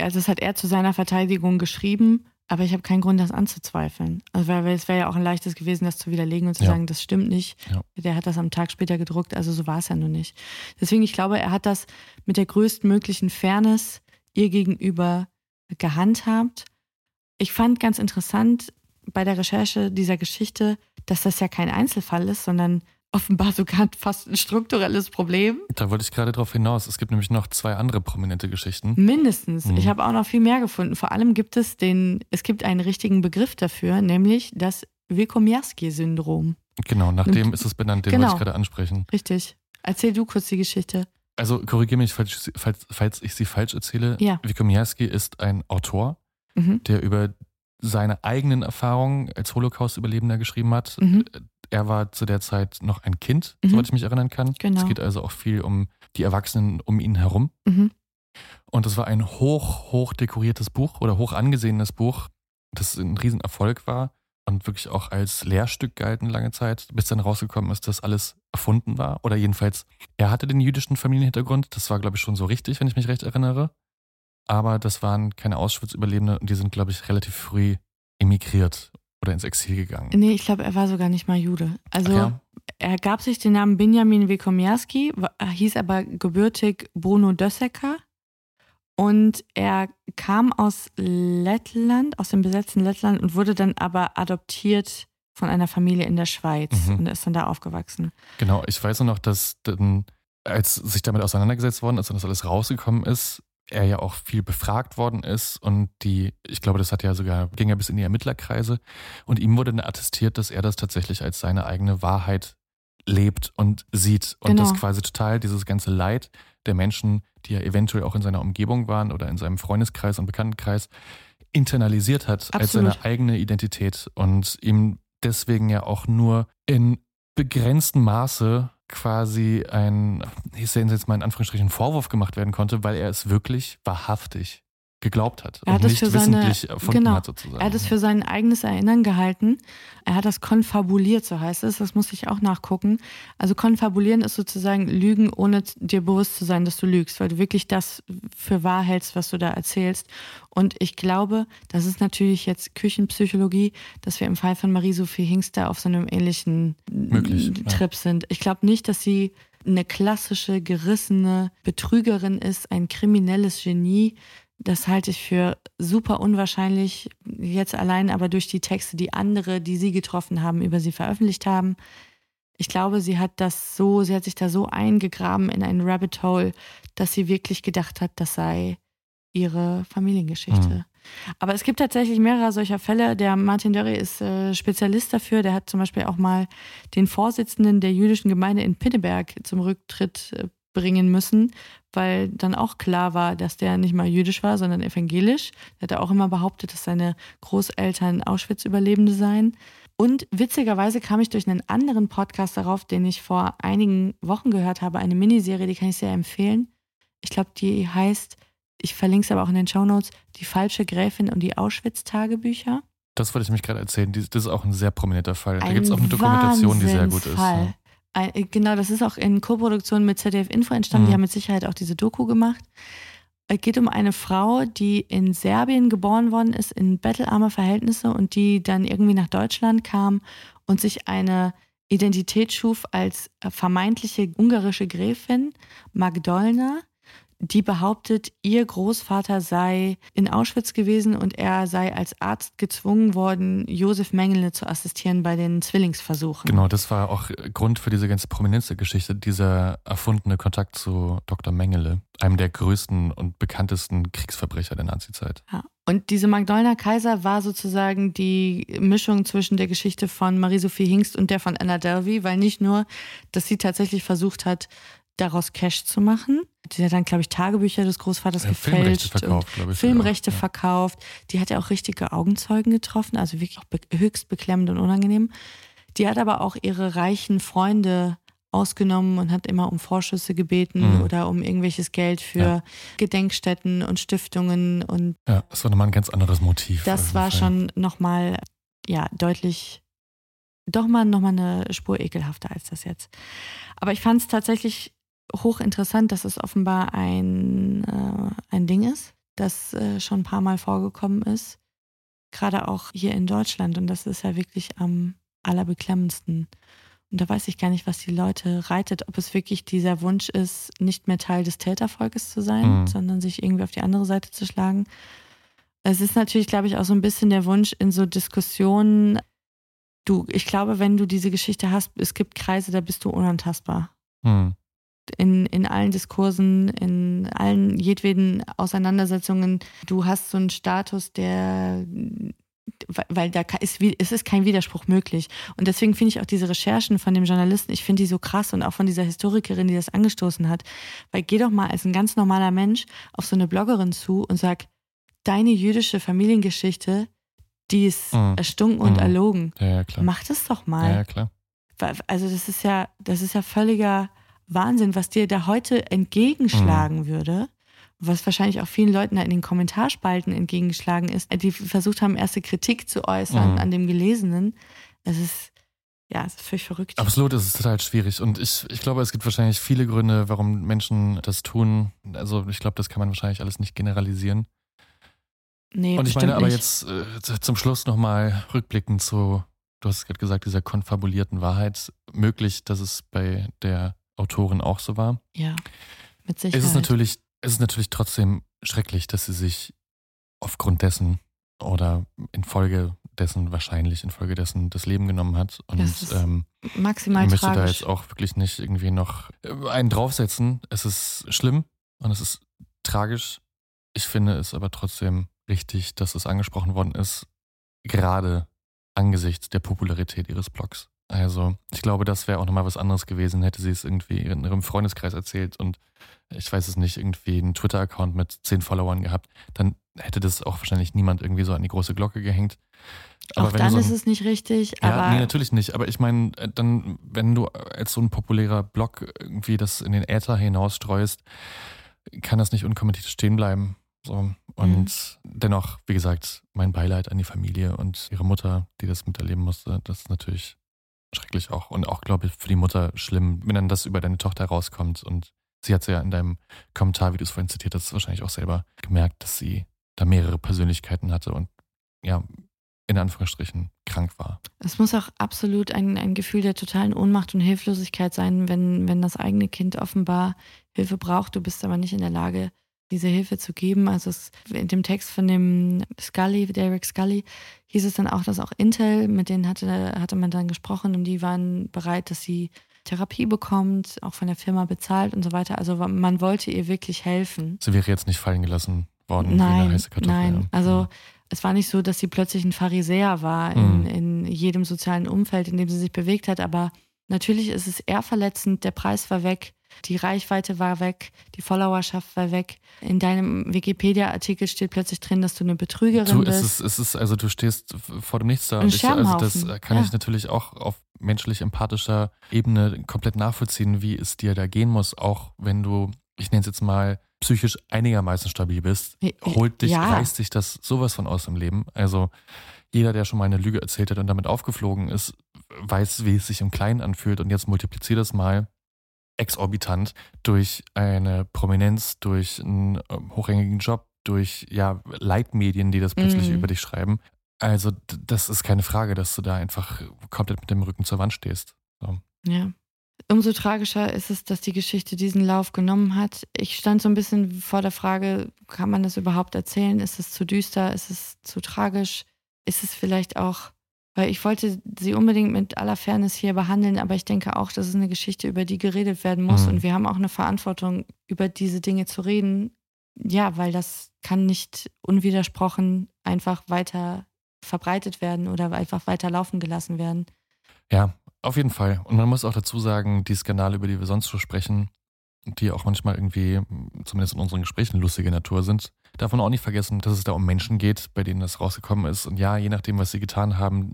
[SPEAKER 7] Also das hat er zu seiner Verteidigung geschrieben, aber ich habe keinen Grund, das anzuzweifeln. Also weil weil es wäre ja auch ein leichtes gewesen, das zu widerlegen und zu
[SPEAKER 6] Ja.
[SPEAKER 7] sagen, das stimmt nicht.
[SPEAKER 6] Ja.
[SPEAKER 7] Der hat das am Tag später gedruckt, also so war es ja nun nicht. Deswegen, ich glaube, er hat das mit der größtmöglichen Fairness ihr gegenüber gehandhabt. Ich fand ganz interessant bei der Recherche dieser Geschichte, dass das ja kein Einzelfall ist, sondern offenbar sogar fast ein strukturelles Problem.
[SPEAKER 6] Da wollte ich gerade drauf hinaus. Es gibt nämlich noch zwei andere prominente Geschichten.
[SPEAKER 7] Mindestens.
[SPEAKER 6] Mhm.
[SPEAKER 7] Ich habe auch noch viel mehr gefunden. Vor allem gibt es den, es gibt einen richtigen Begriff dafür, nämlich das Wykomiarski-Syndrom.
[SPEAKER 6] Genau, nach dem ist es benannt, den
[SPEAKER 7] Genau.
[SPEAKER 6] wollte ich gerade ansprechen.
[SPEAKER 7] Richtig. Erzähl du kurz die Geschichte.
[SPEAKER 6] Also korrigiere mich, falls, falls, falls ich sie falsch erzähle.
[SPEAKER 7] Ja.
[SPEAKER 6] Wikomiarski ist ein Autor,
[SPEAKER 7] Mhm.
[SPEAKER 6] der über seine eigenen Erfahrungen als Holocaust-Überlebender geschrieben hat.
[SPEAKER 7] Mhm.
[SPEAKER 6] Er war zu der Zeit noch ein Kind,
[SPEAKER 7] Mhm.
[SPEAKER 6] soweit ich mich erinnern kann.
[SPEAKER 7] Genau.
[SPEAKER 6] Es geht also auch viel um die Erwachsenen um ihn herum.
[SPEAKER 7] Mhm.
[SPEAKER 6] Und es war ein hoch, hoch dekoriertes Buch oder hoch angesehenes Buch, das ein Riesenerfolg war und wirklich auch als Lehrstück galten lange Zeit, bis dann rausgekommen ist, dass alles erfunden war. Oder jedenfalls, er hatte den jüdischen Familienhintergrund. Das war, glaube ich, schon so richtig, wenn ich mich recht erinnere. Aber das waren keine Auschwitz-Überlebende und die sind, glaube ich, relativ früh emigriert oder ins Exil gegangen.
[SPEAKER 7] Nee, ich glaube, er war sogar nicht mal Jude. Also
[SPEAKER 6] ja?
[SPEAKER 7] er gab sich den Namen Benjamin Wykomiarski, wa- hieß aber gebürtig Bruno Dössecker. Und er kam aus Lettland, aus dem besetzten Lettland und wurde dann aber adoptiert von einer Familie in der Schweiz
[SPEAKER 6] Mhm.
[SPEAKER 7] und ist dann da aufgewachsen.
[SPEAKER 6] Genau, ich weiß nur noch, dass dann, als sich damit auseinandergesetzt worden ist und das alles rausgekommen ist, er ja auch viel befragt worden ist und die, ich glaube, das hat ja sogar, ging ja bis in die Ermittlerkreise und ihm wurde dann attestiert, dass er das tatsächlich als seine eigene Wahrheit lebt und sieht und
[SPEAKER 7] Genau.
[SPEAKER 6] das quasi total dieses ganze Leid der Menschen, die ja eventuell auch in seiner Umgebung waren oder in seinem Freundeskreis und Bekanntenkreis, internalisiert hat als
[SPEAKER 7] Absolut.
[SPEAKER 6] seine eigene Identität und ihm deswegen ja auch nur in begrenztem Maße quasi ein, ich sehe jetzt mal in Anführungsstrichen, Vorwurf gemacht werden konnte, weil er es wirklich wahrhaftig geglaubt hat
[SPEAKER 7] Er hat
[SPEAKER 6] und
[SPEAKER 7] es
[SPEAKER 6] nicht
[SPEAKER 7] für seine-
[SPEAKER 6] wissentlich erfunden
[SPEAKER 7] genau.
[SPEAKER 6] hat sozusagen.
[SPEAKER 7] Er hat es für sein eigenes Erinnern gehalten. Er hat das konfabuliert, so heißt es. Das muss ich auch nachgucken. Also konfabulieren ist sozusagen Lügen, ohne dir bewusst zu sein, dass du lügst, weil du wirklich das für wahr hältst, was du da erzählst. Und ich glaube, das ist natürlich jetzt Küchenpsychologie, dass wir im Fall von Marie-Sophie Hingster auf so einem ähnlichen
[SPEAKER 6] Möglich,
[SPEAKER 7] äh,
[SPEAKER 6] ja.
[SPEAKER 7] Trip sind. Ich glaube nicht, dass sie eine klassische, gerissene Betrügerin ist, ein kriminelles Genie. Das halte ich für super unwahrscheinlich, jetzt allein aber durch die Texte, die andere, die sie getroffen haben, über sie veröffentlicht haben. Ich glaube, sie hat das so, sie hat sich da so eingegraben in ein Rabbit Hole, dass sie wirklich gedacht hat, das sei ihre Familiengeschichte.
[SPEAKER 6] Mhm.
[SPEAKER 7] Aber es gibt tatsächlich mehrere solcher Fälle. Der Martin Dörri ist äh, Spezialist dafür. Der hat zum Beispiel auch mal den Vorsitzenden der jüdischen Gemeinde in Pinneberg zum Rücktritt äh, bringen müssen, weil dann auch klar war, dass der nicht mal jüdisch war, sondern evangelisch. Der hat auch immer behauptet, dass seine Großeltern Auschwitz-Überlebende seien. Und witzigerweise kam ich durch einen anderen Podcast darauf, den ich vor einigen Wochen gehört habe, eine Miniserie, die kann ich sehr empfehlen. Ich glaube, die heißt, ich verlinke es aber auch in den Shownotes, Die falsche Gräfin und die Auschwitz-Tagebücher.
[SPEAKER 6] das wollte ich mich gerade erzählen. Das ist auch ein sehr prominenter Fall. Da
[SPEAKER 7] Ein
[SPEAKER 6] gibt es auch eine Dokumentation, die sehr gut ist. Ja.
[SPEAKER 7] Ein, äh, genau, das ist auch in Koproduktion mit ZDF Info entstanden.
[SPEAKER 6] Mhm.
[SPEAKER 7] Die haben mit Sicherheit auch diese Doku gemacht. Es geht um eine Frau, die in Serbien geboren worden ist, in bettelarme Verhältnisse und die dann irgendwie nach Deutschland kam und sich eine Identität schuf als vermeintliche ungarische Gräfin, Magdolna, die behauptet, ihr Großvater sei in Auschwitz gewesen und er sei als Arzt gezwungen worden, Josef Mengele zu assistieren bei den Zwillingsversuchen.
[SPEAKER 6] Genau, das war auch Grund für diese ganze Prominenz der Geschichte, dieser erfundene Kontakt zu Dr. Mengele, einem der größten und bekanntesten Kriegsverbrecher der Nazizeit.
[SPEAKER 7] Ja. Und diese Magdalena Kaiser war sozusagen die Mischung zwischen der Geschichte von Marie-Sophie Hingst und der von Anna Delvey, weil nicht nur, dass sie tatsächlich versucht hat, daraus Cash zu machen. Die hat dann, glaube ich, Tagebücher des Großvaters
[SPEAKER 6] Ja,
[SPEAKER 7] gefälscht.
[SPEAKER 6] Filmrechte verkauft,
[SPEAKER 7] und
[SPEAKER 6] glaube ich,
[SPEAKER 7] Filmrechte
[SPEAKER 6] ja.
[SPEAKER 7] verkauft. Die hat ja auch richtige Augenzeugen getroffen, also wirklich auch be höchst beklemmend und unangenehm. Die hat aber auch ihre reichen Freunde ausgenommen und hat immer um Vorschüsse gebeten
[SPEAKER 6] Mhm.
[SPEAKER 7] oder um irgendwelches Geld für
[SPEAKER 6] Ja.
[SPEAKER 7] Gedenkstätten und Stiftungen und
[SPEAKER 6] Ja, das war nochmal ein ganz anderes Motiv.
[SPEAKER 7] das war schon nochmal, ja, deutlich, doch mal nochmal eine Spur ekelhafter als das jetzt. Aber ich fand es tatsächlich hochinteressant, dass es offenbar ein, äh, ein Ding ist, das äh, schon ein paar Mal vorgekommen ist. Gerade auch hier in Deutschland. Und das ist ja wirklich am allerbeklemmendsten. Und da weiß ich gar nicht, was die Leute reitet, ob es wirklich dieser Wunsch ist, nicht mehr Teil des Tätervolkes zu sein,
[SPEAKER 6] Mhm.
[SPEAKER 7] sondern sich irgendwie auf die andere Seite zu schlagen. Es ist natürlich, glaube ich, auch so ein bisschen der Wunsch in so Diskussionen. Du, ich glaube, wenn du diese Geschichte hast, es gibt Kreise, da bist du unantastbar.
[SPEAKER 6] Hm.
[SPEAKER 7] In, in allen Diskursen, in allen jedweden Auseinandersetzungen. Du hast so einen Status, der, weil- da ist, es ist kein Widerspruch möglich. Und deswegen finde ich auch diese Recherchen von dem Journalisten, ich finde die so krass und auch von dieser Historikerin, die das angestoßen hat. Weil geh doch mal als ein ganz normaler Mensch auf so eine Bloggerin zu und sag, deine jüdische Familiengeschichte, die ist
[SPEAKER 6] Mhm.
[SPEAKER 7] erstunken und
[SPEAKER 6] Mhm.
[SPEAKER 7] erlogen.
[SPEAKER 6] Ja, ja, klar.
[SPEAKER 7] Mach das doch mal.
[SPEAKER 6] Ja, ja, klar.
[SPEAKER 7] Weil- Also das ist ja, das ist ja völliger Wahnsinn, was dir da heute entgegenschlagen
[SPEAKER 6] Mhm.
[SPEAKER 7] würde. Was wahrscheinlich auch vielen Leuten da in den Kommentarspalten entgegengeschlagen ist, die versucht haben, erste Kritik zu äußern
[SPEAKER 6] Mhm.
[SPEAKER 7] an dem Gelesenen. Es ist, ja, es ist völlig verrückt.
[SPEAKER 6] Absolut, es ist total schwierig. Und ich, ich glaube, es gibt wahrscheinlich viele Gründe, warum Menschen das tun. Also ich glaube, das kann man wahrscheinlich alles nicht generalisieren.
[SPEAKER 7] Nee,
[SPEAKER 6] Und ich meine aber
[SPEAKER 7] nicht.
[SPEAKER 6] jetzt äh, zum Schluss nochmal rückblickend zu, du hast gerade gesagt, dieser konfabulierten Wahrheit, möglich, dass es bei der Autorin auch so war.
[SPEAKER 7] Ja, mit Sicherheit.
[SPEAKER 6] Es ist natürlich, es ist natürlich trotzdem schrecklich, dass sie sich aufgrund dessen oder infolge dessen, wahrscheinlich infolge dessen, das Leben genommen hat. Und
[SPEAKER 7] Das ist
[SPEAKER 6] ähm,
[SPEAKER 7] maximal
[SPEAKER 6] ich möchte da
[SPEAKER 7] tragisch.
[SPEAKER 6] jetzt auch wirklich nicht irgendwie noch äh, einen draufsetzen. Es ist schlimm und es ist tragisch. Ich finde es aber trotzdem richtig, dass es angesprochen worden ist, gerade angesichts der Popularität ihres Blogs. Also ich glaube, das wäre auch nochmal was anderes gewesen, hätte sie es irgendwie in ihrem Freundeskreis erzählt und ich weiß es nicht, irgendwie einen Twitter-Account mit zehn Followern gehabt, dann hätte das auch wahrscheinlich niemand irgendwie so an die große Glocke gehängt.
[SPEAKER 7] auch
[SPEAKER 6] wenn du
[SPEAKER 7] dann
[SPEAKER 6] so ein-
[SPEAKER 7] ist es nicht richtig,
[SPEAKER 6] ja,
[SPEAKER 7] aber
[SPEAKER 6] nee, natürlich nicht. Aber ich meine, äh, dann, wenn du als so ein populärer Blog irgendwie das in den Äther hinausstreust, kann das nicht unkommentiert stehen bleiben. So. Und
[SPEAKER 7] Mhm.
[SPEAKER 6] dennoch, wie gesagt, mein Beileid an die Familie und ihre Mutter, die das miterleben musste, das ist natürlich schrecklich auch. Und auch, glaube ich, für die Mutter schlimm, wenn dann das über deine Tochter rauskommt. Und sie hat ja in deinem Kommentar, wie du es vorhin zitiert hast, wahrscheinlich auch selber gemerkt, dass sie da mehrere Persönlichkeiten hatte und ja, in Anführungsstrichen krank war.
[SPEAKER 7] Es muss auch absolut ein, ein Gefühl der totalen Ohnmacht und Hilflosigkeit sein, wenn, wenn das eigene Kind offenbar Hilfe braucht, du bist aber nicht in der Lage, diese Hilfe zu geben. Also es, in dem Text von dem Scully, Derek Scully, hieß es dann auch, dass auch Intel, mit denen hatte, hatte man dann gesprochen und die waren bereit, dass sie Therapie bekommt, auch von der Firma bezahlt und so weiter. Also man wollte ihr wirklich helfen.
[SPEAKER 6] Sie wäre jetzt nicht fallen gelassen worden wie eine
[SPEAKER 7] Nein,
[SPEAKER 6] heiße Kartoffel.
[SPEAKER 7] nein.
[SPEAKER 6] ja.
[SPEAKER 7] Also es war nicht so, dass sie plötzlich ein Pharisäer war in,
[SPEAKER 6] Mhm.
[SPEAKER 7] in jedem sozialen Umfeld, in dem sie sich bewegt hat. Aber natürlich ist es eher verletzend. Der Preis war weg, die Reichweite war weg, die Followerschaft war weg. In deinem Wikipedia-Artikel steht plötzlich drin, dass du eine Betrügerin
[SPEAKER 6] Du, es
[SPEAKER 7] bist.
[SPEAKER 6] ist, es ist, also du stehst vor dem Nichts da. Und ich, also das äh, kann
[SPEAKER 7] ja.
[SPEAKER 6] ich natürlich auch auf menschlich empathischer Ebene komplett nachvollziehen, wie es dir da gehen muss, auch wenn du, ich nenne es jetzt mal, psychisch einigermaßen stabil bist,
[SPEAKER 7] Ja.
[SPEAKER 6] holt dich,
[SPEAKER 7] Ja.
[SPEAKER 6] reißt dich das sowas von aus dem Leben. Also jeder, der schon mal eine Lüge erzählt hat und damit aufgeflogen ist, weiß, wie es sich im Kleinen anfühlt und jetzt multiplizier das mal exorbitant durch eine Prominenz, durch einen ähm, hochrangigen Job, durch ja Leitmedien, die das plötzlich
[SPEAKER 7] Mhm.
[SPEAKER 6] über dich schreiben. Also das ist keine Frage, dass du da einfach komplett mit dem Rücken zur Wand stehst. So.
[SPEAKER 7] ja. Umso tragischer ist es, dass die Geschichte diesen Lauf genommen hat. Ich stand so ein bisschen vor der Frage, kann man das überhaupt erzählen? Ist es zu düster? Ist es zu tragisch? Ist es vielleicht auch, weil ich wollte sie unbedingt mit aller Fairness hier behandeln, aber ich denke auch, das ist eine Geschichte, über die geredet werden muss.
[SPEAKER 6] Mhm.
[SPEAKER 7] Und wir haben auch eine Verantwortung, über diese Dinge zu reden. Ja, weil das kann nicht unwidersprochen einfach weiter verbreitet werden oder einfach weiter laufen gelassen werden.
[SPEAKER 6] Ja, auf jeden Fall. Und man muss auch dazu sagen, die Skandale, über die wir sonst so sprechen, die auch manchmal irgendwie, zumindest in unseren Gesprächen, lustige Natur sind, darf man auch nicht vergessen, dass es da um Menschen geht, bei denen das rausgekommen ist. Und ja, je nachdem, was sie getan haben,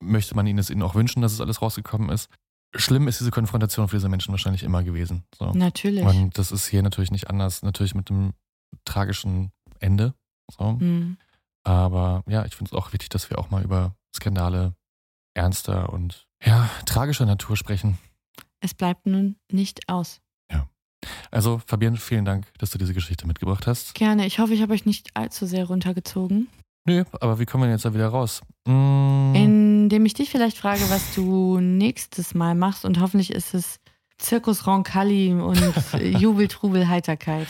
[SPEAKER 6] möchte man ihnen es ihnen auch wünschen, dass es alles rausgekommen ist. Schlimm ist diese Konfrontation für diese Menschen wahrscheinlich immer gewesen. So.
[SPEAKER 7] Natürlich.
[SPEAKER 6] Und das ist hier natürlich nicht anders. Natürlich mit dem tragischen Ende. So.
[SPEAKER 7] Mhm.
[SPEAKER 6] Aber ja, ich finde es auch wichtig, dass wir auch mal über Skandale ernster und ja, tragischer Natur sprechen.
[SPEAKER 7] Es bleibt nun nicht aus.
[SPEAKER 6] Also, Fabian, vielen Dank, dass du diese Geschichte mitgebracht hast.
[SPEAKER 7] Gerne. Ich hoffe, ich habe euch nicht allzu sehr runtergezogen.
[SPEAKER 6] Nö, aber wie kommen wir denn jetzt da wieder raus? Mm,
[SPEAKER 7] Indem ich dich vielleicht frage, was du nächstes Mal machst und hoffentlich ist es Zirkus Roncalli und Jubel, Trubel, Heiterkeit.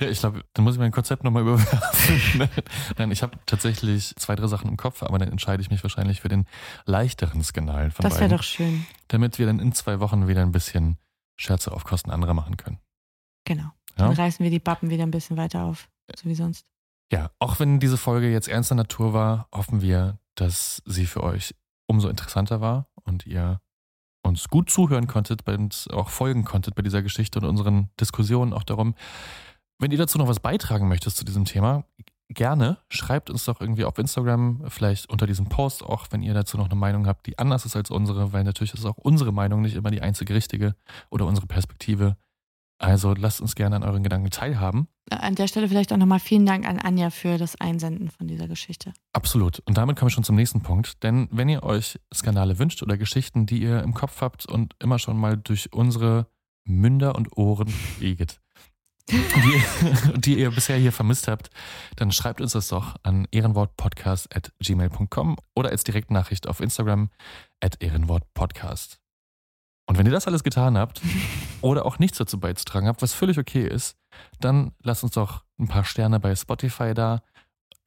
[SPEAKER 6] ja, ich glaube, dann muss ich mein Konzept nochmal überwerfen. Nein, ich habe tatsächlich zwei, drei Sachen im Kopf, aber dann entscheide ich mich wahrscheinlich für den leichteren Skandal von
[SPEAKER 7] Das wäre doch schön.
[SPEAKER 6] damit wir dann in zwei Wochen wieder ein bisschen Scherze auf Kosten anderer machen können.
[SPEAKER 7] Genau.
[SPEAKER 6] Ja?
[SPEAKER 7] Dann reißen wir die Bappen wieder ein bisschen weiter auf, so wie sonst.
[SPEAKER 6] Ja, auch wenn diese Folge jetzt ernster Natur war, hoffen wir, dass sie für euch umso interessanter war und ihr uns gut zuhören konntet, bei uns auch folgen konntet bei dieser Geschichte und unseren Diskussionen auch darum. Wenn ihr dazu noch was beitragen möchtet zu diesem Thema, gerne schreibt uns doch irgendwie auf Instagram, vielleicht unter diesem Post auch, wenn ihr dazu noch eine Meinung habt, die anders ist als unsere, weil natürlich ist auch unsere Meinung nicht immer die einzige richtige oder unsere Perspektive. Also lasst uns gerne an euren Gedanken teilhaben.
[SPEAKER 7] An der Stelle vielleicht auch nochmal vielen Dank an Anja für das Einsenden von dieser Geschichte.
[SPEAKER 6] Absolut. Und damit kommen wir schon zum nächsten Punkt. Denn wenn ihr euch Skandale wünscht oder Geschichten, die ihr im Kopf habt und immer schon mal durch unsere Münder und Ohren eget, die, die ihr bisher hier vermisst habt, dann schreibt uns das doch an ehrenwortpodcast.gmail.com oder als Direktnachricht auf Instagram at ehrenwortpodcast. Und wenn ihr das alles getan habt oder auch nichts dazu beizutragen habt, was völlig okay ist, dann lasst uns doch ein paar Sterne bei Spotify da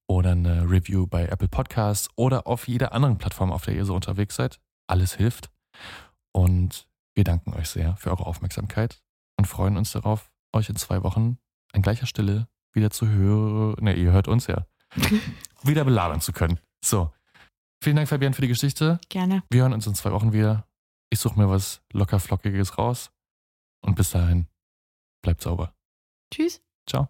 [SPEAKER 6] oder eine Review bei Apple Podcasts oder auf jeder anderen Plattform, auf der ihr so unterwegs seid. Alles hilft. Und wir danken euch sehr für eure Aufmerksamkeit und freuen uns darauf, euch in zwei Wochen an gleicher Stelle wieder zu hören. Ne, ihr hört uns ja. wieder belabern zu können. So. Vielen Dank, Fabian, für die Geschichte.
[SPEAKER 7] Gerne.
[SPEAKER 6] Wir hören uns in zwei Wochen wieder. Ich suche mir was locker flockiges raus. Und bis dahin, bleibt sauber.
[SPEAKER 7] Tschüss.
[SPEAKER 6] Ciao.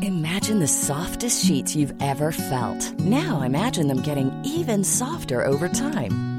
[SPEAKER 8] Imagine the softest sheets you've ever felt. Now imagine them getting even softer over time.